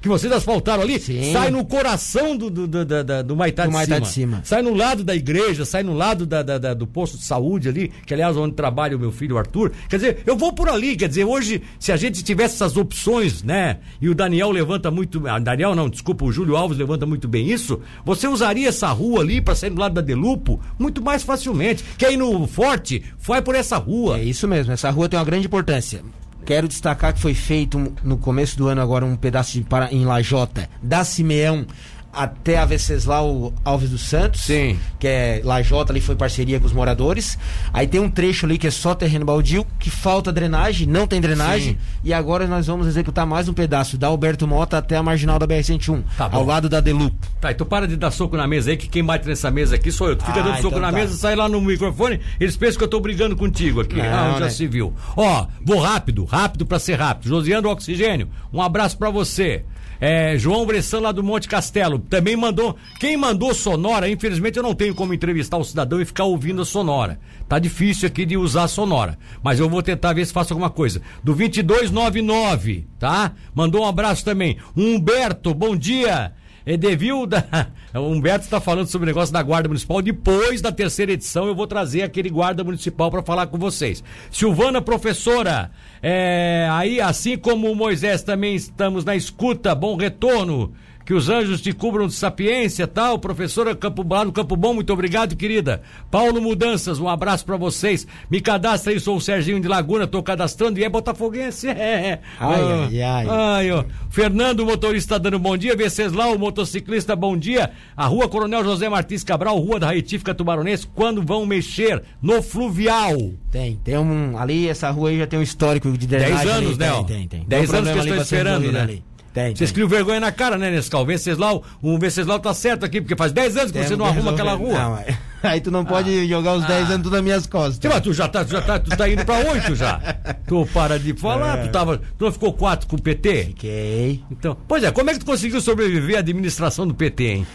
que vocês asfaltaram ali, Sim. sai no coração do, do, do, do, do Maitá, do de, Maitá cima. de, cima. Sai no lado da igreja, sai no lado da, da, da, do posto de saúde ali, que aliás é onde trabalha o meu filho Arthur. Quer dizer, eu vou por ali, quer dizer, hoje, se a gente tivesse essas opções, né? E o Daniel levanta muito. Ah, Daniel não, desculpa, o Júlio Alves levanta muito bem isso. Você usaria essa rua ali para sair do lado da Delupo muito mais facilmente. Quer ir no Forte? Vai por essa rua.
É isso mesmo, essa rua tem uma grande importância. Quero destacar que foi feito no começo do ano agora um pedaço de para, em Lajota da Simeão até a Venceslau Alves dos Santos,
Sim.
que é Lajota, ali foi parceria com os moradores. Aí tem um trecho ali que é só terreno baldio, que falta drenagem, não tem drenagem. Sim. E agora nós vamos executar mais um pedaço da Alberto Mota até a marginal da BR-101, tá ao lado da Delup.
Tá, e tu para de dar soco na mesa aí, que quem bate nessa mesa aqui sou eu. Tu fica ah, dando soco então na tá. mesa, sai lá no microfone, eles pensam que eu tô brigando contigo aqui. Não, ah, já né? se viu. Ó, vou rápido, rápido para ser rápido. Josiano Oxigênio, um abraço para você. É, João Bressan lá do Monte Castelo também mandou. Quem mandou sonora, infelizmente eu não tenho como entrevistar o cidadão e ficar ouvindo a sonora. Tá difícil aqui de usar a sonora, mas eu vou tentar ver se faço alguma coisa. Do 2299, tá? Mandou um abraço também. Humberto, bom dia. Edevil da. O Humberto está falando sobre o negócio da Guarda Municipal. Depois da terceira edição, eu vou trazer aquele Guarda Municipal para falar com vocês. Silvana, professora, é, aí, assim como o Moisés, também estamos na escuta. Bom retorno que os anjos te cubram de sapiência, tal. Professora Campo lá no Campo Bom, muito obrigado, querida. Paulo Mudanças, um abraço para vocês. Me cadastra aí, sou o Serginho de Laguna, tô cadastrando e é botafoguense. É.
Ai, ah, ai, ai.
ai ó. Fernando, motorista, dando bom dia. Venceslau, motociclista, bom dia. A rua Coronel José Martins Cabral, rua da Retífica Tubaronense, quando vão mexer no fluvial?
Tem, tem um. Ali, essa rua aí já tem um histórico de
drenagem. Dez anos, ali, né? Tem, tem, tem. Dez anos que eu estou esperando, né? Ali. Tem, Vocês criam vergonha na cara, né, Nescau? Venceslau, o Venceslau tá certo aqui, porque faz 10 anos que tem, você não arruma aquela rua. Não,
aí tu não pode ah, jogar os 10 ah, anos tudo nas minhas costas.
Tipo, tu já tá, tu já tá, tu tá indo pra 8 já. tu para de falar, é. tu tava, tu não ficou 4 com o PT?
Fiquei.
Então, pois é, como é que tu conseguiu sobreviver à administração do PT, hein?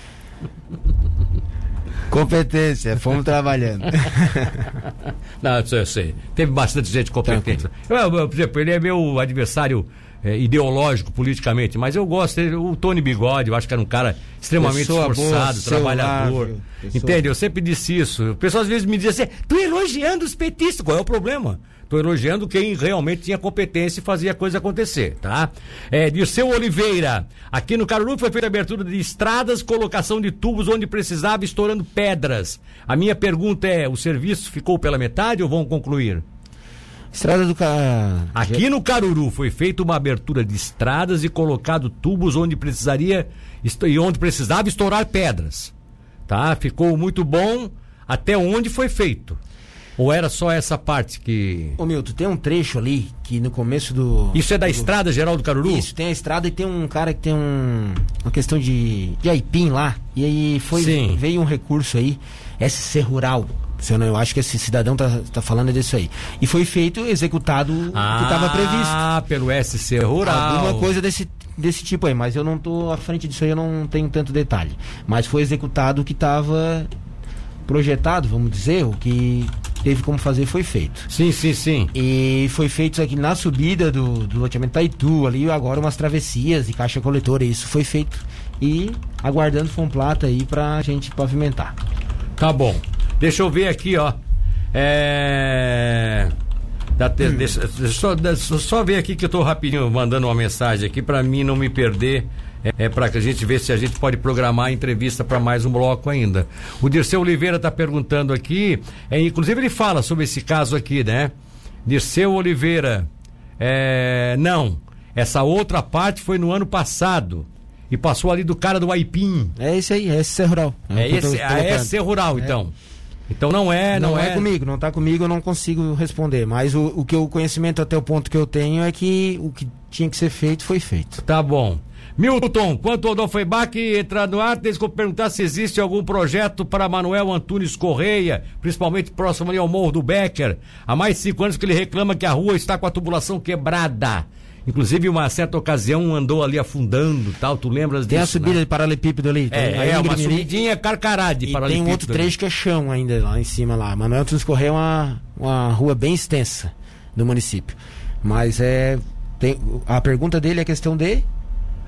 Competência, fomos trabalhando.
não, eu sei. Teve bastante gente competente. Eu, eu, por exemplo, ele é meu adversário é, ideológico politicamente, mas eu gosto, o Tony Bigode, eu acho que era um cara extremamente Pessoa esforçado, boa, trabalhador. Entende? Eu sempre disse isso. O pessoal às vezes me dizia assim, tu elogiando os petistas, qual é o problema? Estou elogiando quem realmente tinha competência e fazia a coisa acontecer, tá? É, Dirceu Oliveira, aqui no Caruru foi feita abertura de estradas, colocação de tubos onde precisava, estourando pedras. A minha pergunta é, o serviço ficou pela metade ou vão concluir?
Estrada do Car...
Aqui no Caruru foi feita uma abertura de estradas e colocado tubos onde precisaria e onde precisava estourar pedras. tá? Ficou muito bom até onde foi feito. Ou era só essa parte que.
Ô Milton, tem um trecho ali que no começo do.
Isso é da
do...
estrada geral do Caruru?
Isso, tem a estrada e tem um cara que tem um. Uma questão de. de aipim lá. E aí foi.
Sim.
Veio um recurso aí, SC Rural. Se eu, não, eu acho que esse cidadão tá, tá falando disso aí. E foi feito, executado o
ah,
que estava previsto.
Ah, pelo SC Rural.
Alguma coisa desse, desse tipo aí, mas eu não tô à frente disso aí, eu não tenho tanto detalhe. Mas foi executado o que estava projetado, vamos dizer, o que teve como fazer foi feito.
Sim, sim, sim.
E foi feito isso aqui na subida do, do loteamento Taitu, ali agora umas travessias e caixa coletora, isso foi feito. E aguardando Fomplata aí pra gente pavimentar.
Tá bom. Deixa eu ver aqui, ó. É. Da hum. deixa, só, só ver aqui que eu tô rapidinho mandando uma mensagem aqui para mim não me perder. É, é para que a gente ver se a gente pode programar a entrevista para mais um bloco ainda. O Dirceu Oliveira está perguntando aqui, é, inclusive ele fala sobre esse caso aqui, né? Dirceu Oliveira, é, não, essa outra parte foi no ano passado e passou ali do cara do Aipim.
É esse aí, é esse ser rural.
É, é esse, é esse rural, é. Então. Não é, não,
não
é...
é comigo, não está comigo, eu não consigo responder. Mas o, o que o conhecimento até o ponto que eu tenho é que o que tinha que ser feito foi feito.
Tá bom. Milton, quanto ao Adolfo Bach entrar no ar, tem que perguntar se existe algum projeto para Manuel Antunes Correia, principalmente próximo ali ao Morro do Becker. Há mais de cinco anos que ele reclama que a rua está com a tubulação quebrada. Inclusive, uma certa ocasião andou ali afundando tal. Tu lembras
tem
disso?
Tem a subida
né?
de paralelepípedo ali.
É, é uma subidinha carcará de
e
paralelepípedo.
tem um outro trecho que é chão ainda lá em cima lá. Manuel Antunes Correia é uma, uma rua bem extensa do município. Mas é. Tem, a pergunta dele é a questão de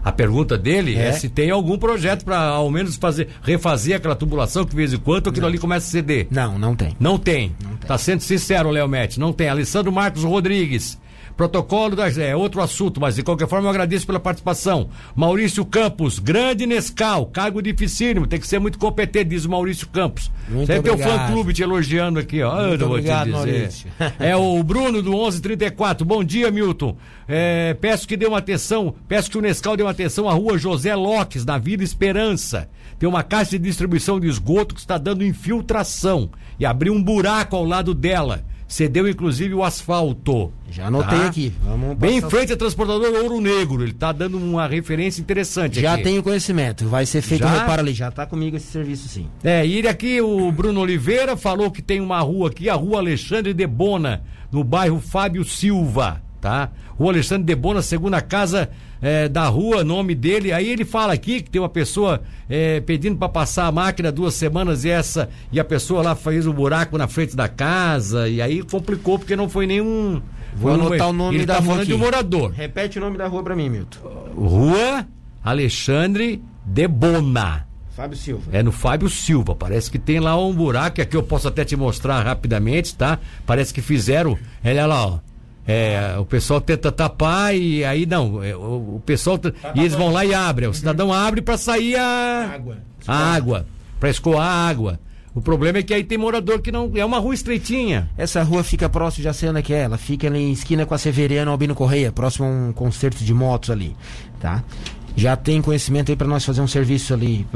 a pergunta dele é, é se tem algum projeto para ao menos fazer refazer aquela tubulação que de vez em quando aquilo não. ali começa a ceder.
Não, não tem.
Não tem. Não tem. Tá sendo sincero, Léo Mete, não tem. Alessandro Marcos Rodrigues. Protocolo da, é outro assunto, mas de qualquer forma eu agradeço pela participação. Maurício Campos, grande Nescau, cargo dificílimo, tem que ser muito competente, diz o Maurício Campos.
Muito
Sempre
obrigado.
tem o fã clube te elogiando aqui, ó.
Muito
eu vou
obrigado,
te dizer.
Maurício.
É o Bruno do 1134. Bom dia, Milton. É, peço que dê uma atenção, peço que o Nescau dê uma atenção à rua José Lopes, na Vila Esperança. Tem uma caixa de distribuição de esgoto que está dando infiltração e abriu um buraco ao lado dela cedeu inclusive o asfalto.
Já anotei
tá?
aqui. Vamos
Bem em frente a transportadora Ouro Negro. Ele está dando uma referência interessante
Já
aqui.
tenho conhecimento. Vai ser feito
Já?
um reparo ali. Já está comigo esse serviço sim.
É, e aqui, o Bruno Oliveira, falou que tem uma rua aqui, a rua Alexandre de Bona, no bairro Fábio Silva, tá? O Alexandre de Bona, segunda casa é, da rua, nome dele. Aí ele fala aqui que tem uma pessoa é, pedindo para passar a máquina duas semanas e essa e a pessoa lá fez um buraco na frente da casa e aí complicou porque não foi nenhum.
Vou anotar o nome
ele
da
tá
rua
de um morador.
Repete o nome da rua para mim, Milton.
Rua Alexandre de Bona.
Fábio Silva.
É no Fábio Silva. Parece que tem lá um buraco, aqui eu posso até te mostrar rapidamente, tá? Parece que fizeram. Olha lá, ó. É, o pessoal tenta tapar e aí não. É, o, o, pessoal. e eles vão lá e abrem. O cidadão abre para sair a
água.
A água. Para escoar a água. O problema é que aí tem morador que não. É uma rua estreitinha.
Essa rua fica próximo, já sei onde é que é. Ela fica ali em esquina com a Severiano Albino Correia, próximo a um concerto de motos ali. Tá? Já tem conhecimento aí para nós fazer um serviço ali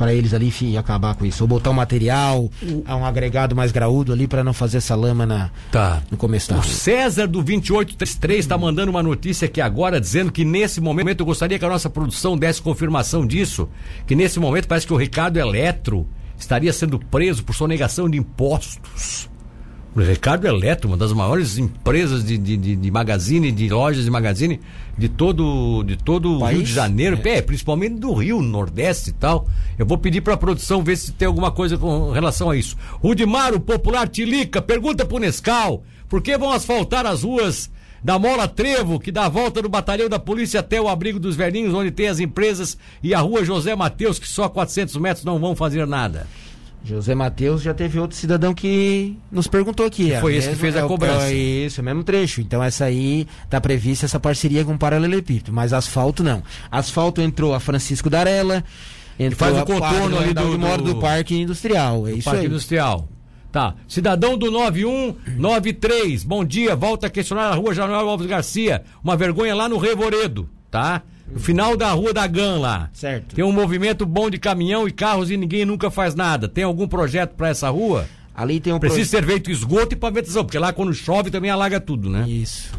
para eles ali e acabar com isso. Ou botar um material, um agregado mais graúdo ali para não fazer essa lama na,
tá.
no começo da
O. César do 2833 está mandando uma notícia aqui agora dizendo que nesse momento eu gostaria que a nossa produção desse confirmação disso, que nesse momento parece que o Ricardo Eletro estaria sendo preso por sonegação de impostos. O Ricardo Eletro, uma das maiores empresas de, de, de, de magazine, de lojas de magazine de todo, de todo o Rio de Janeiro, é. é. principalmente do Rio, Nordeste e tal. Eu vou pedir para a produção ver se tem alguma coisa com relação a isso. Rudimar, o popular Tilica, pergunta pro Nescau, por que vão asfaltar as ruas da Mola Trevo, que dá a volta do batalhão da polícia até o abrigo dos velhinhos, onde tem as empresas, e a rua José Mateus, que só a 400 metros não vão fazer nada?
José Matheus já teve outro cidadão que nos perguntou aqui.
foi esse que fez a cobrança.
É isso, é o mesmo trecho. Então essa aí tá prevista essa parceria com o Paralelepípedo, mas asfalto não. Asfalto entrou a Francisco Darella, entrou
faz o contorno ali do,
do, do, Parque Industrial. É
do
isso
Parque
aí.
Industrial. Tá. Cidadão do 9193. Bom dia. Volta a questionar a rua Januário Alves Garcia. Uma vergonha lá no Revoredo. tá? No final da rua da GAN lá.
Certo.
Tem um movimento bom de caminhão e carros e ninguém nunca faz nada. Tem algum projeto para essa rua?
Ali tem um
Precisa ser feito esgoto e pavimentação, porque lá quando chove também alaga tudo, né?
Isso.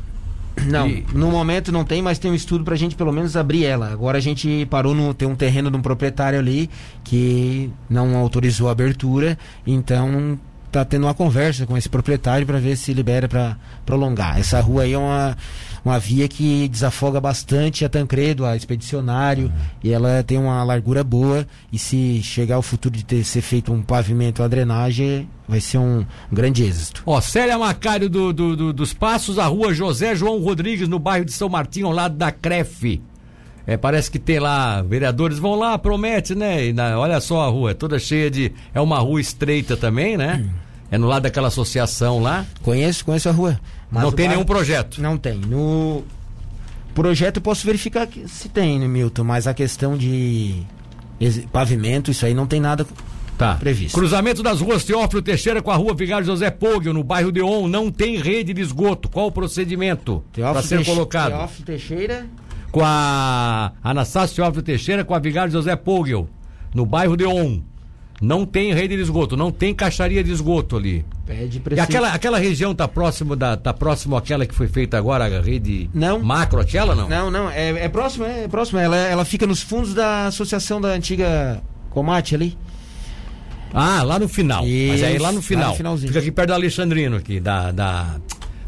Não,
E-
no momento não tem, mas tem um estudo pra gente pelo menos abrir ela. Agora a gente parou no. Tem um terreno de um proprietário ali que não autorizou a abertura, então tá tendo uma conversa com esse proprietário pra ver se libera pra prolongar. Essa rua aí é uma, uma via que desafoga bastante a Tancredo, a Expedicionário, e ela tem uma largura boa. E se chegar o futuro de ter ser feito um pavimento, a drenagem, vai ser um grande êxito.
Ó, Célia Macário do, do- do- dos Passos, a rua José João Rodrigues, no bairro de São Martinho, ao lado da CREF. É, parece que tem lá, vereadores vão lá, promete, né? E na- olha só a rua, é toda cheia de. É uma rua estreita também, né? É no lado daquela associação lá.
Conheço, conheço a rua. Mas
não tem
bairro-
nenhum projeto.
Não tem. No projeto eu posso verificar que se tem, né, Milton? Mas a questão de pavimento, isso aí não tem nada.
Tá.
Previsto.
Cruzamento das ruas Teófilo Teixeira com a rua Vigário José Pogel, no bairro de On, não tem rede de esgoto. Qual o procedimento para ser
Teixe-
colocado?
Teófilo Teixeira.
com a Anastácio Teófilo Teixeira, com a Vigário José Pogel, no bairro de On. Não tem rede de esgoto, não tem caixaria de esgoto ali.
Pede
E aquela, aquela região tá próximo da tá próximo àquela que foi feita agora, a rede
Não.
macro, aquela não?
Não, não, é, é próximo, é, próximo. Ela, ela fica nos fundos da associação da antiga Comate ali.
Ah, lá no final. Mas aí
Isso,
lá no
lá
final.
no finalzinho.
Fica aqui perto da Alexandrino aqui, da da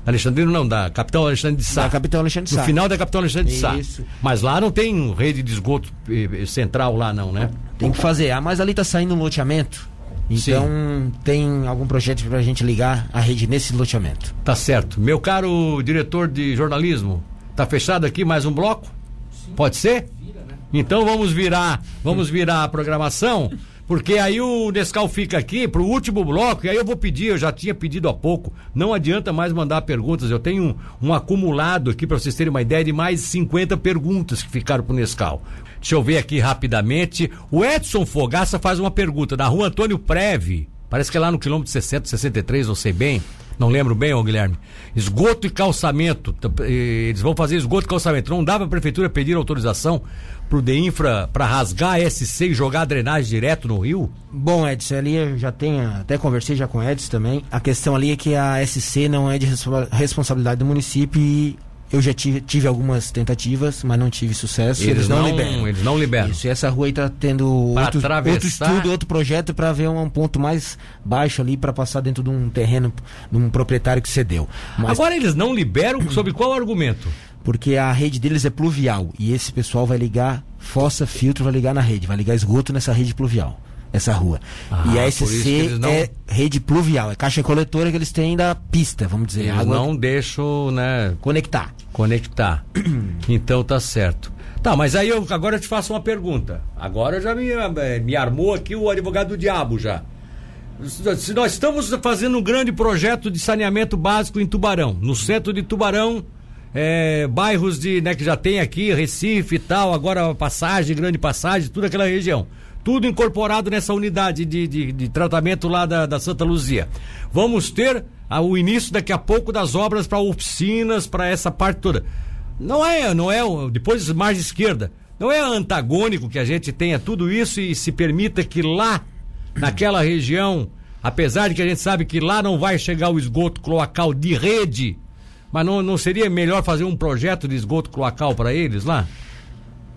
Alexandrino não, da capital Alexandre de Sá.
Da capital Alexandre de
No
Sá.
final da capital Alexandre de Sá.
Isso.
Mas lá não tem rede de esgoto eh, eh, central lá não, né?
Tem que fazer. Ah, mas ali tá saindo um loteamento. Então tem algum projeto pra gente ligar a rede nesse loteamento.
Tá certo. Meu caro diretor de jornalismo, tá fechado aqui mais um bloco? Pode ser? Então vamos virar, vamos virar a programação, porque aí o Nescau fica aqui pro último bloco, e aí eu vou pedir, eu já tinha pedido há pouco, não adianta mais mandar perguntas, eu tenho um, um acumulado aqui para vocês terem uma ideia de mais 50 perguntas que ficaram pro Nescau. Deixa eu ver aqui rapidamente. O Edson Fogaça faz uma pergunta da rua Antônio Preve, parece que é lá no quilômetro 60, 63, não sei bem. Não lembro bem, ô Guilherme. Esgoto e calçamento. Eles vão fazer esgoto e calçamento. Não dá pra prefeitura pedir autorização pro DEINFRA pra rasgar a SC e jogar a drenagem direto no rio?
Bom, Edson, ali eu já tenho, até conversei já com o Edson também. A questão ali é que a SC não é de respo- responsabilidade do município e eu já tive, tive algumas tentativas, mas não tive sucesso. Eles, não, liberam.
Eles não liberam.
Isso, e essa rua aí tá tendo outro, outro estudo, outro projeto para ver um ponto mais baixo ali para passar dentro de um terreno de um proprietário que cedeu. Mas
Agora eles não liberam sob qual argumento?
porque a rede deles é pluvial e esse pessoal vai ligar fossa, filtro, vai ligar na rede, vai ligar esgoto nessa rede pluvial, essa rua.
Ah,
e a SC
não-
é rede pluvial, é caixa coletora que eles têm da pista, vamos dizer,
Eles
água
não deixam, né,
conectar.
conectar. Então tá certo. Tá, mas aí eu agora eu te faço uma pergunta. Agora já me, eh, me armou aqui o advogado do diabo já. Se nós estamos fazendo um grande projeto de saneamento básico em Tubarão, no centro de Tubarão, eh, bairros de, né, que já tem aqui, Recife e tal, agora passagem, grande passagem, tudo aquela região. Tudo incorporado nessa unidade de, de, de tratamento lá da, da Santa Luzia. Vamos ter ah, o início daqui a pouco das obras para oficinas, para essa parte toda. Não é, não é, depois margem esquerda, não é antagônico que a gente tenha tudo isso e se permita que lá, naquela região, apesar de que a gente sabe que lá não vai chegar o esgoto cloacal de rede, mas não, não seria melhor fazer um projeto de esgoto cloacal para eles lá?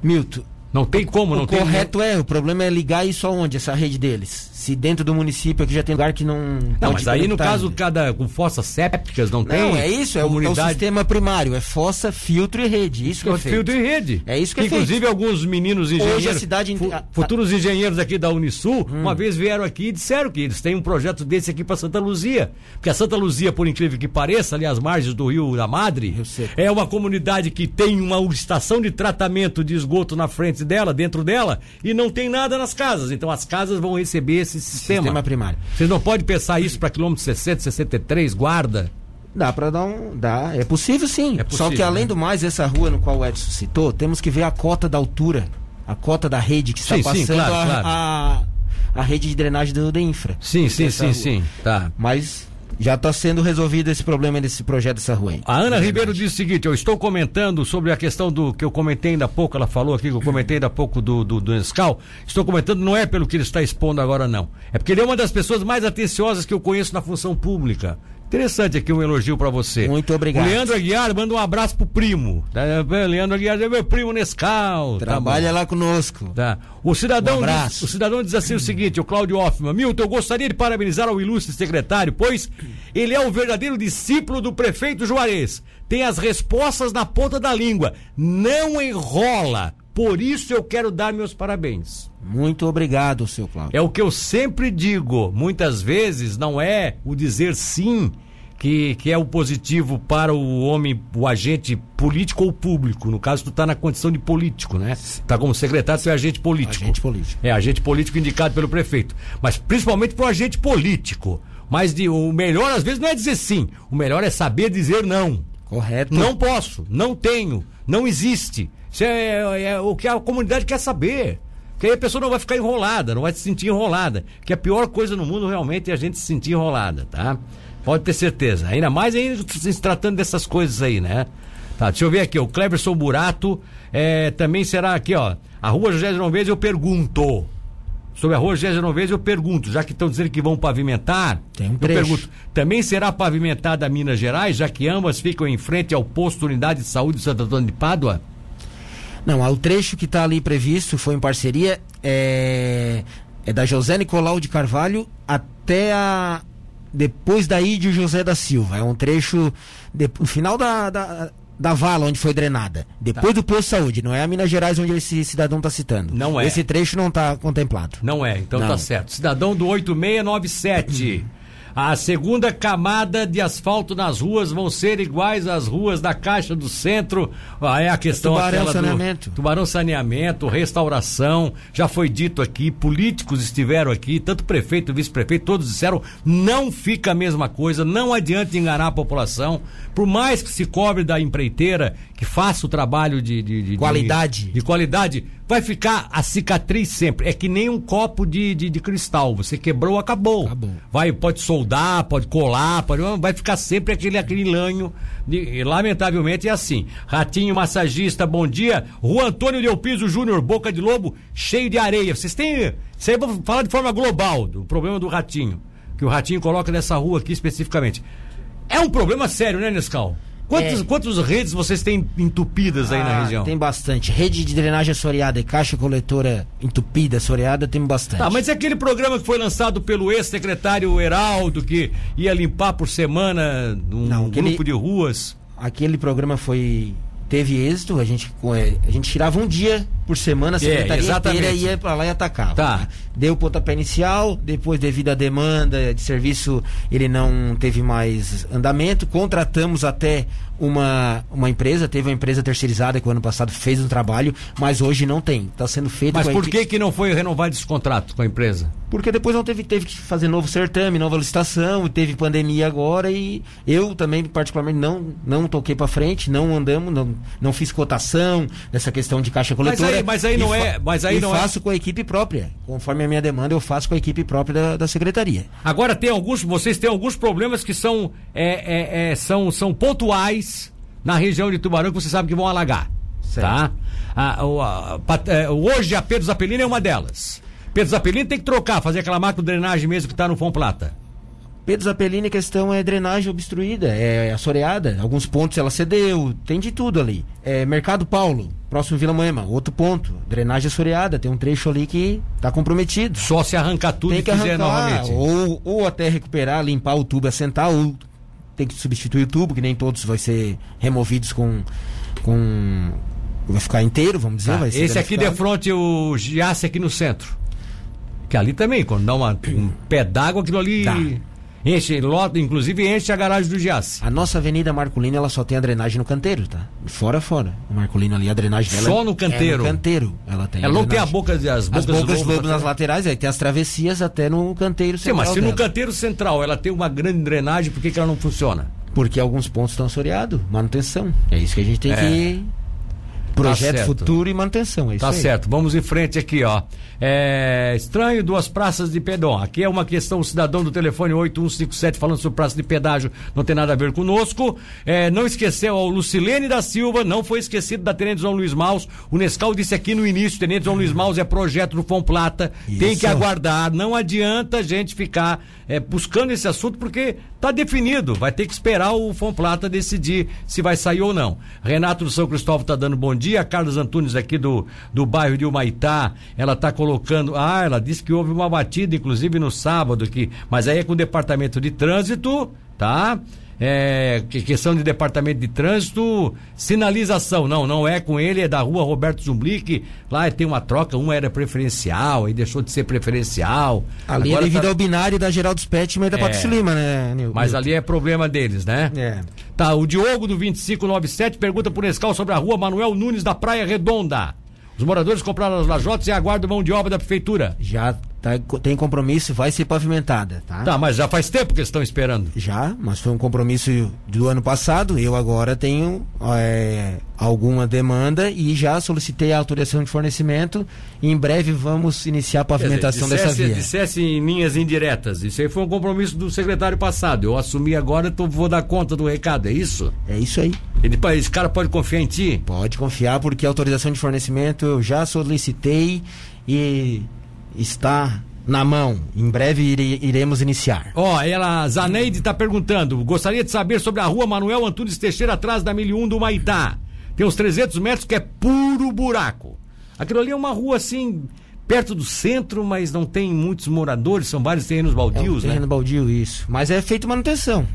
Milton,
Não tem como, não
o
tem.
correto é, o problema é ligar isso aonde, essa rede deles? Se dentro do município aqui já tem lugar que não
Não, mas aí no caso,
ainda.
cada com fossas sépticas não, tem.
Não, é isso, é o, é o sistema primário, é fossa, filtro e rede, isso que é feito.
Filtro e rede.
É isso que é
Inclusive, alguns meninos engenheiros.
Hoje a cidade
fu- futuros engenheiros aqui da Unisul,
Hum.
uma vez vieram aqui e disseram que eles têm um projeto desse aqui para Santa Luzia. Porque a Santa Luzia, por incrível que pareça, ali às margens do Rio da Madre, é uma comunidade que tem uma estação de tratamento de esgoto na frente dela, dentro dela, e não tem nada nas casas. Então as casas vão receber esse sistema.
Sistema primário.
Vocês não podem pensar isso para quilômetro 60, 63, guarda.
Dá pra dar um. Dá. É possível sim.
É possível,
Só que além
né?
do mais, essa rua no qual o Edson citou, temos que ver a cota da altura. A cota da rede que está
Sim, sim,
passando
claro,
a,
claro.
a, a rede de drenagem do, da infra.
Sim, sim, sim,
rua.
sim. Tá.
Mas já está sendo resolvido esse problema desse projeto dessa rua aí.
A Ana Ribeiro diz o seguinte: eu estou comentando sobre a questão do que eu comentei ainda há pouco, ela falou aqui que eu comentei ainda há pouco do, do, do Nescau. Estou comentando, não é pelo que ele está expondo agora, não. É porque ele é uma das pessoas mais atenciosas que eu conheço na função pública. Interessante aqui um elogio para você.
Muito obrigado.
O Leandro Aguiar manda um abraço pro primo. Tá? Leandro Aguiar é meu primo Nescau.
Tá Trabalha tá lá conosco.
Tá. O cidadão, um diz, o cidadão diz assim o seguinte, o Cláudio Hoffman, Milton, eu gostaria de parabenizar ao ilustre secretário, pois ele é o verdadeiro discípulo do prefeito Juarez. Tem as respostas na ponta da língua. Não enrola. Por isso eu quero dar meus parabéns.
Muito obrigado, seu Cláudio.
É o que eu sempre digo. Muitas vezes não é o dizer sim que, que é o positivo para o homem, o agente político ou público. No caso, tu está na condição de político, né? Tá como secretário, tu é agente político.
Agente político.
É, agente político indicado pelo prefeito. Mas principalmente para o agente político. Mas de, o melhor, às vezes, não é dizer sim. O melhor é saber dizer não.
Correto.
Não posso, não tenho, não existe. Isso é, é, é, o que a comunidade quer saber. Porque aí a pessoa não vai ficar enrolada, não vai se sentir enrolada. Que a pior coisa no mundo realmente é a gente se sentir enrolada, tá? Pode ter certeza. Ainda mais ainda se tratando dessas coisas aí, né? Tá, deixa eu ver aqui, o Cleverson Burato é, também será aqui, ó. A rua José Genovese eu pergunto. Sobre a rua José Genovese eu pergunto, já que estão dizendo que vão pavimentar,
Tem um
eu
trecho.
pergunto, também será pavimentada a Minas Gerais, já que ambas ficam em frente ao posto Unidade de Saúde de Santo Antônio de Pádua?
Não, o trecho que está ali previsto foi em parceria é, é da José Nicolau de Carvalho até a depois daí de José da Silva. É um trecho de, no final da, da, da vala onde foi drenada. Depois
Tá.
do posto de saúde, não é a Minas Gerais onde esse cidadão está citando.
Não é.
Esse trecho não está contemplado.
Não é, então
Não.
tá certo. Cidadão do 8697. A segunda camada de asfalto nas ruas vão ser iguais às ruas da Caixa do Centro. Ah, é a questão
Tubarão
aquela
Saneamento.
do Tubarão Saneamento, restauração. Já foi dito aqui, políticos estiveram aqui, tanto prefeito, vice-prefeito, todos disseram não fica a mesma coisa, não adianta enganar a população. Por mais que se cobre da empreiteira, que faça o trabalho de, de, de-
Qualidade.
de, de qualidade, vai ficar a cicatriz sempre. É que nem um copo de, de, de cristal. Você quebrou, acabou.
Acabou.
Vai, pode soldar, pode colar, pode, vai ficar sempre aquele, aquele lanho. de- lamentavelmente é assim. Ratinho Massagista, bom dia. Rua Antônio Del Piso Júnior, Boca de Lobo, cheio de areia. Vocês têm. Isso aí vou falar de forma global do problema do ratinho. Que o ratinho coloca nessa rua aqui especificamente. É um problema sério, né, Nescau? Quantos,
É.
quantas redes vocês têm entupidas aí na
Ah,
região?
Tem bastante. Rede de drenagem assoreada e caixa coletora entupida, assoreada, tem bastante.
Tá, mas é aquele programa que foi lançado pelo ex-secretário Heraldo, que ia limpar por semana um
Não, aquele-
grupo de ruas.
Aquele programa foi teve êxito, a gente eh, a gente tirava um dia por semana, a secretaria
É, exatamente.
inteira ia para lá e atacava.
Tá.
né? Deu o pontapé inicial, depois devido à demanda de serviço, ele não teve mais andamento, contratamos até uma, uma empresa, teve uma empresa terceirizada que o ano passado fez um trabalho, mas hoje não tem. Está sendo feito
Mas por que que não foi renovado esse contrato com a empresa?
Porque depois não teve, teve que fazer novo certame, nova licitação, teve pandemia agora e eu também, particularmente, não, não toquei para frente, não andamos, não, não fiz cotação nessa questão de caixa coletora.
Aí- mas aí não é- mas aí não é-
faço com a equipe própria. Conforme a minha demanda, eu faço com a equipe própria da, da secretaria.
Agora tem alguns, vocês têm alguns problemas que são, é, é, é, são, são pontuais na região de Tubarão que você sabe que vão alagar.
Certo.
Tá? A- a- é, hoje a Pedro Zapelino é uma delas. Pedro Zapelino tem que trocar, fazer aquela macro drenagem mesmo que está no Fom Plata.
Pedro Zapelini, a questão é drenagem obstruída, é assoreada. Alguns pontos ela cedeu, tem de tudo ali. É Mercado Paulo, próximo Vila Moema, outro ponto. Drenagem assoreada, tem um trecho ali que está comprometido.
Só se arrancar tudo
tem
e
que arrancar,
novamente.
ou, ou até recuperar, limpar o tubo e assentar, ou tem que substituir o tubo, que nem todos vai ser removidos com. com vai ficar inteiro, vamos dizer.
Tá,
vai ser
Esse aqui de frente, o Giasse aqui no centro. Que ali também, quando dá uma- um pé d'água, aquilo ali
Tá.
Enche, lota, inclusive enche a garagem do Giasse.
A nossa Avenida Marcolino, ela só tem a drenagem no canteiro, tá? Fora, fora. A Marcolino ali, a drenagem dela.
Só no
É
canteiro?
no canteiro. Ela tem.
Ela não tem a boca, as bocas,
As bocas
do
do
lobo
lobo nas laterais, aí tem as travessias até no canteiro
Sim, mas
central
se no
dela.
canteiro central ela tem uma grande drenagem, por que, que ela não funciona?
Porque alguns pontos estão assoreados, manutenção. É isso que a gente tem
É.
que. Projeto
Tá
futuro e manutenção, é isso
Tá
aí.
certo, vamos em frente aqui, ó. É, estranho duas praças de pedão. Aqui é uma questão, o cidadão do telefone 8157 falando sobre praça de pedágio, não tem nada a ver conosco. É, não esqueceu o Lucilene da Silva, não foi esquecido da Tenente João Luiz Maus. O Nescau disse aqui no início, Tenente João Luiz Maus é projeto do Fom Plata, tem
Isso.
que aguardar, não adianta a gente ficar é, buscando esse assunto porque tá definido, vai ter que esperar o Fom Plata decidir se vai sair ou não. Renato do São Cristóvão tá dando bom dia, Carlos Antunes aqui do, do bairro de Humaitá, ela tá colocando, ah, ela disse que houve uma batida inclusive no sábado aqui, mas aí é com o departamento de trânsito, tá? É, que- questão de departamento de trânsito, sinalização, não, não é com ele, é da rua Roberto Zumblick, lá tem uma troca, uma era preferencial, aí deixou de ser preferencial.
Ali
Agora
é devido
tá-
ao binário da Geraldo Spetman e da
É.
Patrícia Lima, né, Nil?
Mas ali é problema deles, né?
É.
Tá, o Diogo do 2597 pergunta pro Nescau sobre a rua Manuel Nunes da Praia Redonda. Os moradores compraram as lajotas e aguardam mão de obra da prefeitura.
Já tá, tem compromisso, vai ser pavimentada, tá?
Tá, mas já faz tempo que eles estão esperando.
Já, mas foi um compromisso do ano passado. Eu agora tenho é, alguma demanda e já solicitei a autorização de fornecimento. E em breve vamos iniciar a pavimentação
dizer,
dessa via.
Dissesse em linhas indiretas. Isso aí foi um compromisso do secretário passado. Eu assumi agora, então vou dar conta do recado, é isso?
É isso aí.
Ele, esse cara pode confiar em ti?
Pode confiar, porque a autorização de fornecimento eu já solicitei e está na mão. Em breve ire- iremos iniciar.
Ó, ela, Zaneide tá perguntando, gostaria de saber sobre a rua Manuel Antunes Teixeira, atrás da 1001 do Maitá. Tem uns 300 metros que é puro buraco. Aquilo ali é uma rua assim, perto do centro, mas não tem muitos moradores, são vários terrenos
É um
baldios, né?
terreno baldio, isso. Mas é feito manutenção.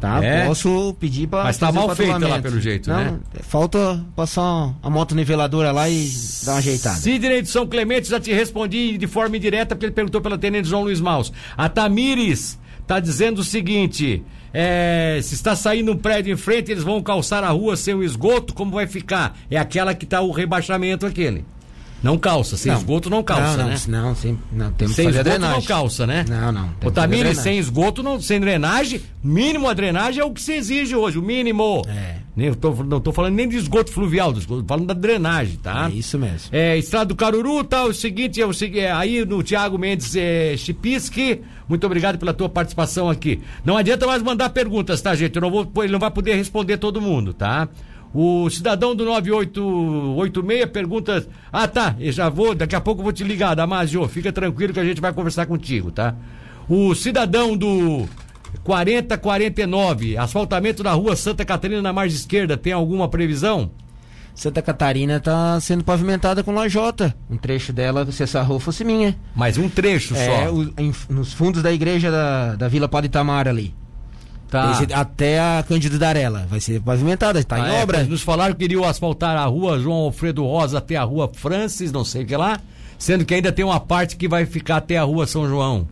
Tá?
É?
Posso pedir para.
Mas tá mal feita lá, pelo jeito,
Não,
né?
Falta passar a moto niveladora lá e dar uma ajeitada.
Sidney de São Clemente, já te respondi de forma indireta, porque ele perguntou pela Tenente João Luiz Maus. A Tamires tá dizendo o seguinte: é, se está saindo um prédio em frente, eles vão calçar a rua sem o esgoto, como vai ficar? É aquela que tá o rebaixamento aquele. Não calça, sem esgoto não calça,
não, não,
né?
Não, sem, não temos
Sem
que fazer
esgoto não
drenagem.
calça, né?
Não, não. A
Tamires, sem esgoto, não, sem drenagem, mínimo a drenagem é o que se exige hoje, o mínimo.
É.
Nem, eu tô, não tô falando nem de esgoto fluvial, tô falando da drenagem, tá?
É isso mesmo.
É, Estrada do Caruru, tá? O seguinte, é o seguinte, é, aí no Tiago Mendes é, Chipisque, muito obrigado pela tua participação aqui. Não adianta mais mandar perguntas, tá, gente? Eu não vou, ele não vai poder responder todo mundo, tá? O cidadão do 9886 pergunta. Ah, tá, eu já vou, daqui a pouco eu vou te ligar, Damasio. Fica tranquilo que a gente vai conversar contigo, tá? O cidadão do 4049, asfaltamento da rua Santa Catarina na margem esquerda, tem alguma previsão?
Santa Catarina está sendo pavimentada com lajota. Um trecho dela, se essa rua fosse minha.
Mais um trecho
É,
só.
o- em- nos fundos da igreja da, da Vila Padre Itamar ali.
Tá.
Esse- até a Cândido Darela. Vai ser pavimentada, está
Ah,
em
é,
obra.
Nos falaram que iriam asfaltar a rua João Alfredo Rosa até a rua Francis, não sei o que lá, sendo que ainda tem uma parte que vai ficar até a rua São João.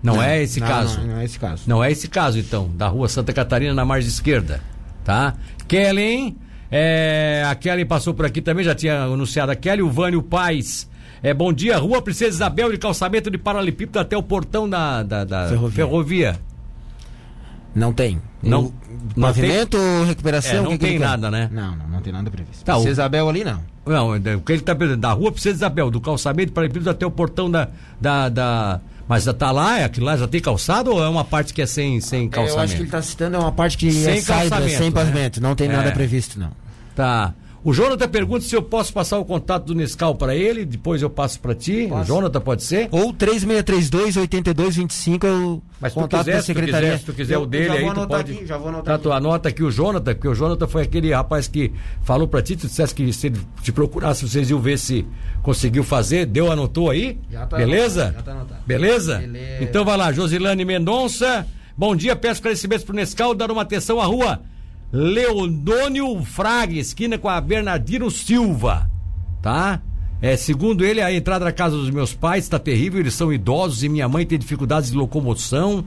Não, é esse
não,
caso.
Não, não é esse caso.
Não é esse caso, então, da rua Santa Catarina na margem esquerda, tá? Kellen, é, a Kellen passou por aqui também, já tinha anunciado a Kelly, o Vânio Paz. É, bom dia, rua Princesa Isabel de calçamento de paralelepípedo até o portão da, da, da
Ferrovia.
ferrovia.
Não tem.
Não- não
pavimento ou recuperação?
É, não
que que
tem
quer?
nada, né?
Não, não, não tem nada previsto.
Tá,
Princesa
o-
Isabel ali não.
Não, é, o que ele está perguntando, da rua Princesa Isabel, do calçamento de paralelepípedo até o portão da, da, da- Mas já tá lá, é aquilo lá já tem calçado ou é uma parte que é sem, sem
É,
calçamento?
Eu acho que ele está citando é uma parte que
Sem
é saída, sem
né?
pavimento. Não tem
É.
nada previsto, não.
Tá. O Jonathan pergunta se eu posso passar o contato do Nescau para ele, depois eu passo para ti. O
Passa.
Jonathan pode ser?
Ou 3632-8225 é o
Mas
contato
quiser,
da
se tu
secretaria.
quiser, se tu quiser
Eu-
o dele aí, tu pode.
Aqui, já vou anotar
Tá,
aqui.
tu anota aqui o Jonathan, porque o Jonathan foi aquele rapaz que falou para ti, tu dissesse que se ele te procurasse, vocês iam ver se conseguiu fazer, deu, anotou aí?
Já tá
Beleza?
anotado, já tá anotado.
Beleza?
Beleza.
Então vai lá, Josilane Mendonça. Bom dia, peço esclarecimentos pro Nescau, dar uma atenção à rua Leondônio Fraga, esquina com a Bernardino Silva. Tá? É, segundo ele, a entrada da casa dos meus pais está terrível, eles são idosos e minha mãe tem dificuldades de locomoção.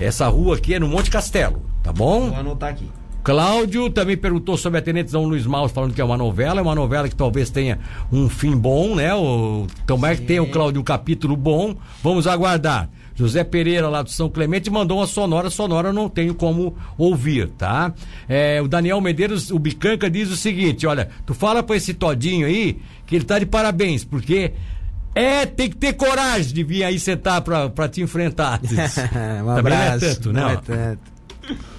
Essa rua aqui é no Monte Castelo, tá bom?
Vou anotar aqui.
Cláudio também perguntou sobre a Tenente Dom Luiz Maus, falando que é uma novela, é uma novela que talvez tenha um fim bom, né? O, tomara que tenha o Cláudio um capítulo bom. Vamos aguardar. José Pereira, lá do São Clemente, mandou uma sonora, sonora não tenho como ouvir, tá? É, o Daniel Medeiros, o Bicanca, diz o seguinte: olha, tu fala pra esse Todinho aí que ele tá de parabéns, porque é, tem que ter coragem de vir aí sentar pra, pra te enfrentar.
um abraço.
Também não é tanto,
não
não.
é tanto.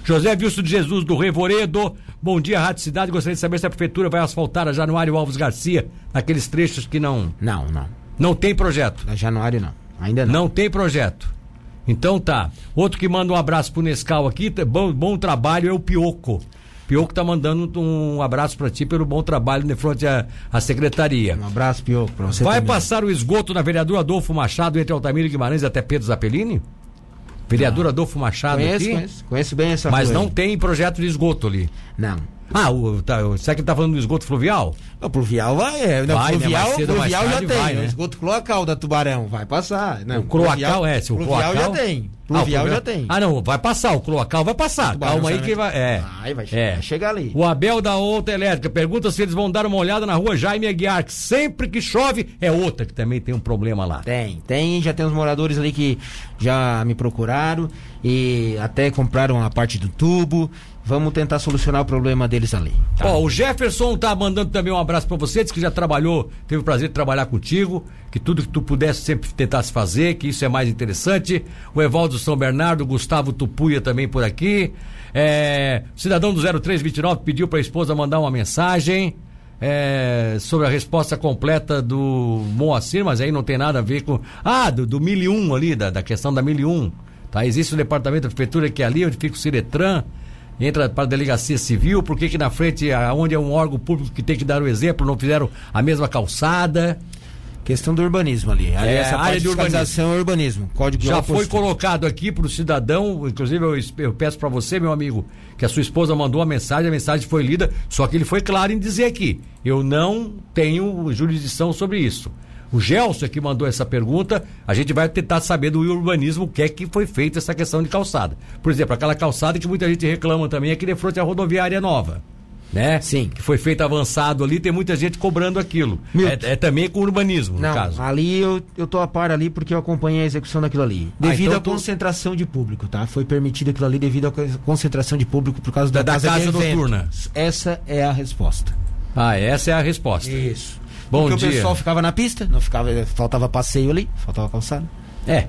José Wilson de Jesus do Revoredo. Bom dia, Rádio Cidade. Gostaria de saber se a prefeitura vai asfaltar a Januário Alves Garcia, naqueles trechos que não
Não, não.
não tem projeto.
Na Januário não. Ainda não.
Não tem projeto. Então tá. Outro que manda um abraço pro Nescau aqui, tá- bom, bom trabalho é o Pioco. Pioco tá mandando um abraço pra ti pelo bom trabalho de frente à, à secretaria.
Um abraço, Pioco, pra você
Vai
também.
passar o esgoto na vereadora Adolfo Machado entre Altamiro Guimarães até Pedro Zapelini? Vereador Adolfo Machado
Conheço,
aqui?
conheço. Conheço bem essa
Mas
rua
não tem projeto de esgoto ali.
Não.
Ah, o, tá, o- será que ele tá falando do esgoto fluvial?
O pluvial vai, é. Não,
Vai, né?
pluvial,
Mais cedo
pluvial já tem.
vai,
é
né?
O esgoto cloacal da Tubarão vai passar. Não,
o cloacal é, se o
pluvial
cloacal...
já tem.
Ah, o
Pluvial já
pluvial-
tem.
Ah, não, vai passar, o cloacal vai passar. Calma aí que vai. É.
Vai, vai chegar,
É.
vai chegar ali.
O Abel da Outra Elétrica pergunta se eles vão dar uma olhada na rua Jaime Aguiar, que sempre que chove é outra que também tem um problema lá.
Tem, tem, já tem uns moradores ali que já me procuraram e até compraram a parte do tubo. Vamos tentar solucionar o problema deles ali. tá?
Ó, o Jefferson tá mandando também um abraço pra você, diz que já trabalhou, teve o prazer de trabalhar contigo, que tudo que tu pudesse sempre tentasse fazer, que isso é mais interessante. O Evaldo São Bernardo, Gustavo Tupuia também por aqui. É, cidadão do 0329 pediu pra esposa mandar uma mensagem. é, sobre a resposta completa do Moacir, mas aí não tem nada a ver com. Ah, do, do 1001 ali, da, da questão da 1001. Tá? Existe o departamento da prefeitura que é ali, onde fica o Ciretran entra para a delegacia civil, por que que na frente, onde é um órgão público que tem que dar o exemplo, não fizeram a mesma calçada?
Questão do urbanismo ali. Ali
É,
essa
área de
fiscalização é urbanismo. Código
Já foi colocado aqui para o cidadão, inclusive eu, eu peço para você, meu amigo, que a sua esposa mandou a mensagem, a mensagem foi lida, só que ele foi claro em dizer aqui, eu não tenho jurisdição sobre isso. O Gelson é que mandou essa pergunta, a gente vai tentar saber do urbanismo o que é que foi feita essa questão de calçada. Por exemplo, aquela calçada que muita gente reclama também, aqui de frente à rodoviária nova. Né?
Sim.
Que foi feito avançado ali, tem muita gente cobrando aquilo. É, é também com urbanismo, no
Não,
caso.
ali eu, eu tô a par ali porque eu acompanhei a execução daquilo ali.
Ah,
Devido
então
à
tu-
concentração de público, tá? Foi permitido aquilo ali devido à co- concentração de público por causa da,
Da- da
casa,
noturna.
Essa é a resposta.
Ah, essa é a resposta.
Isso.
Bom
porque
dia.
o pessoal ficava na pista, não ficava, faltava passeio ali, faltava calçada.
É.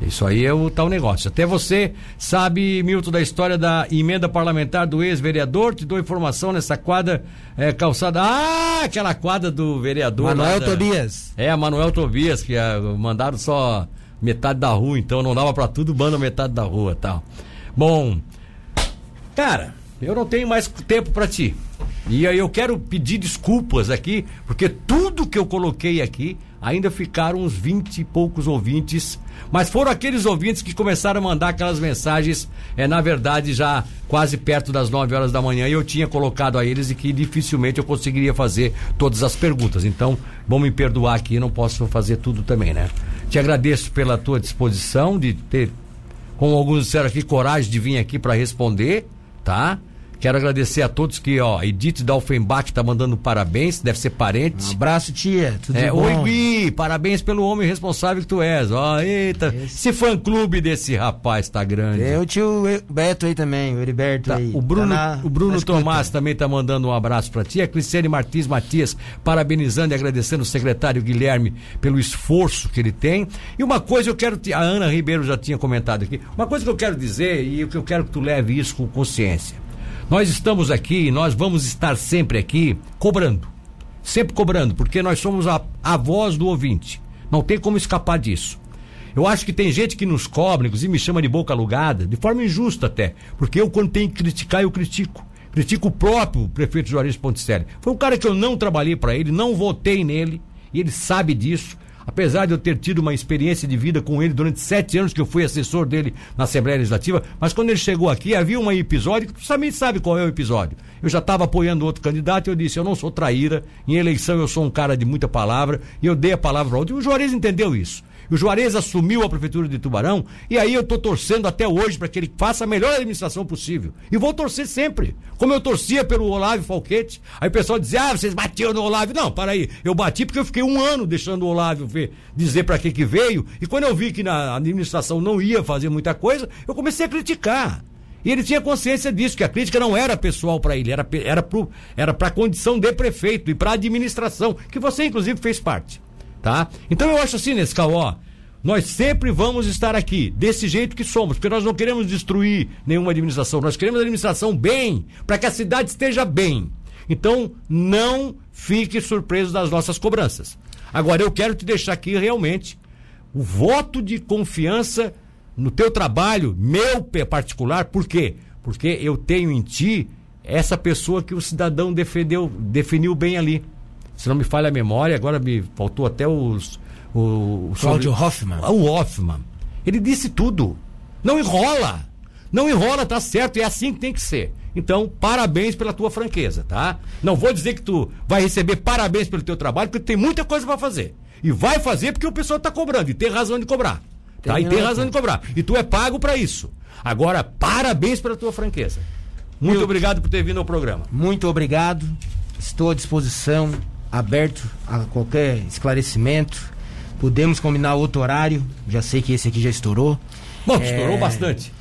Isso aí é o tal negócio. Até você sabe, Milton, da história da emenda parlamentar do ex-vereador. Te dou informação nessa quadra é, calçada. Ah, aquela quadra do vereador.
Manuel
da-
Tobias.
É, Manuel Tobias, que ah, mandaram só metade da rua, então não dava pra tudo, manda metade da rua tal. Bom, cara, eu não tenho mais tempo pra ti. E aí eu quero pedir desculpas aqui, porque tudo que eu coloquei aqui ainda ficaram uns 20 e poucos ouvintes, mas foram aqueles ouvintes que começaram a mandar aquelas mensagens, é, na verdade, já quase perto das 9 horas da manhã, e eu tinha colocado a eles e que dificilmente eu conseguiria fazer todas as perguntas. Então, vão me perdoar aqui, não posso fazer tudo também, né? Te agradeço pela tua disposição de ter como alguns disseram aqui, coragem de vir aqui para responder, tá? Quero agradecer a todos que, ó, Edith Dalfenbach tá mandando parabéns, deve ser
Um
parente.
abraço, tia. Tudo
É,
bom?
Oi, Gui, parabéns pelo homem responsável que tu és. Ó, eita, esse fã-clube desse rapaz tá grande.
Tem o tio Beto aí também, o Heriberto
Tá,
aí.
o Bruno,
Tá na-
o Bruno
escuta.
Tomás também tá mandando um abraço para ti. A Cristiane Martins Matias parabenizando e agradecendo o secretário Guilherme pelo esforço que ele tem. E uma coisa eu quero te, a Ana Ribeiro já tinha comentado aqui. Uma coisa que eu quero dizer e que eu quero que tu leve isso com consciência. Nós estamos aqui, nós vamos estar sempre aqui cobrando. Sempre cobrando, porque nós somos a, a voz do ouvinte. Não tem como escapar disso. Eu acho que tem gente que nos cobra, inclusive me chama de boca alugada, de forma injusta até. Porque eu, quando tenho que criticar, eu critico. Critico o próprio prefeito Juarez Ponticelli. Foi um cara que eu não trabalhei para ele, não votei nele, e ele sabe disso. Apesar de eu ter tido uma experiência de vida com ele durante sete anos que eu fui assessor dele na Assembleia Legislativa, mas quando ele chegou aqui havia um episódio que também sabe qual é o episódio. Eu já estava apoiando outro candidato e eu disse: eu não sou traíra, em eleição eu sou um cara de muita palavra e eu dei a palavra para outro. E o Juarez entendeu isso. O Juarez assumiu a prefeitura de Tubarão e aí eu estou torcendo até hoje para que ele faça a melhor administração possível. E vou torcer sempre. Como eu torcia pelo Olávio Falquete. Aí o pessoal dizia: "Ah, vocês batiam no Olávio". Não, para aí. Eu bati porque eu fiquei um ano deixando o Olávio ver, dizer para que que veio. E quando eu vi que na administração não ia fazer muita coisa, eu comecei a criticar. E ele tinha consciência disso, que a crítica não era pessoal para ele, era pro, era para a condição de prefeito e para a administração, que você inclusive fez parte, tá? Então eu acho assim, nesse ó, nós sempre vamos estar aqui, desse jeito que somos, porque nós não queremos destruir nenhuma administração, nós queremos a administração bem, para que a cidade esteja bem. Então, não fique surpreso das nossas cobranças. Agora, eu quero te deixar aqui realmente o voto de confiança no teu trabalho, meu particular, por quê? Porque eu tenho em ti essa pessoa que o cidadão defendeu, definiu bem ali. Se não me falha a memória, agora me faltou até os. O,
o Cláudio Hoffman.
O Hoffman. Ele disse tudo. Não enrola. Não enrola, tá certo. E é assim que tem que ser. Então, parabéns pela tua franqueza, tá? Não vou dizer que tu vai receber parabéns pelo teu trabalho, porque tem muita coisa para fazer. E vai fazer porque o pessoal está cobrando, e tem razão de cobrar. Tem tá? E tem razão de cobrar. E tu é pago para isso. Agora, parabéns pela tua franqueza. Muito Eu... obrigado por ter vindo ao programa.
Muito obrigado. Estou à disposição, aberto a qualquer esclarecimento. Podemos combinar outro horário. Já sei que esse aqui já estourou.
Bom, é... estourou bastante.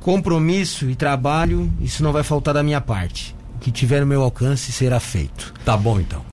Compromisso e trabalho, isso não vai faltar da minha parte. O que tiver no meu alcance será feito.
Tá bom então.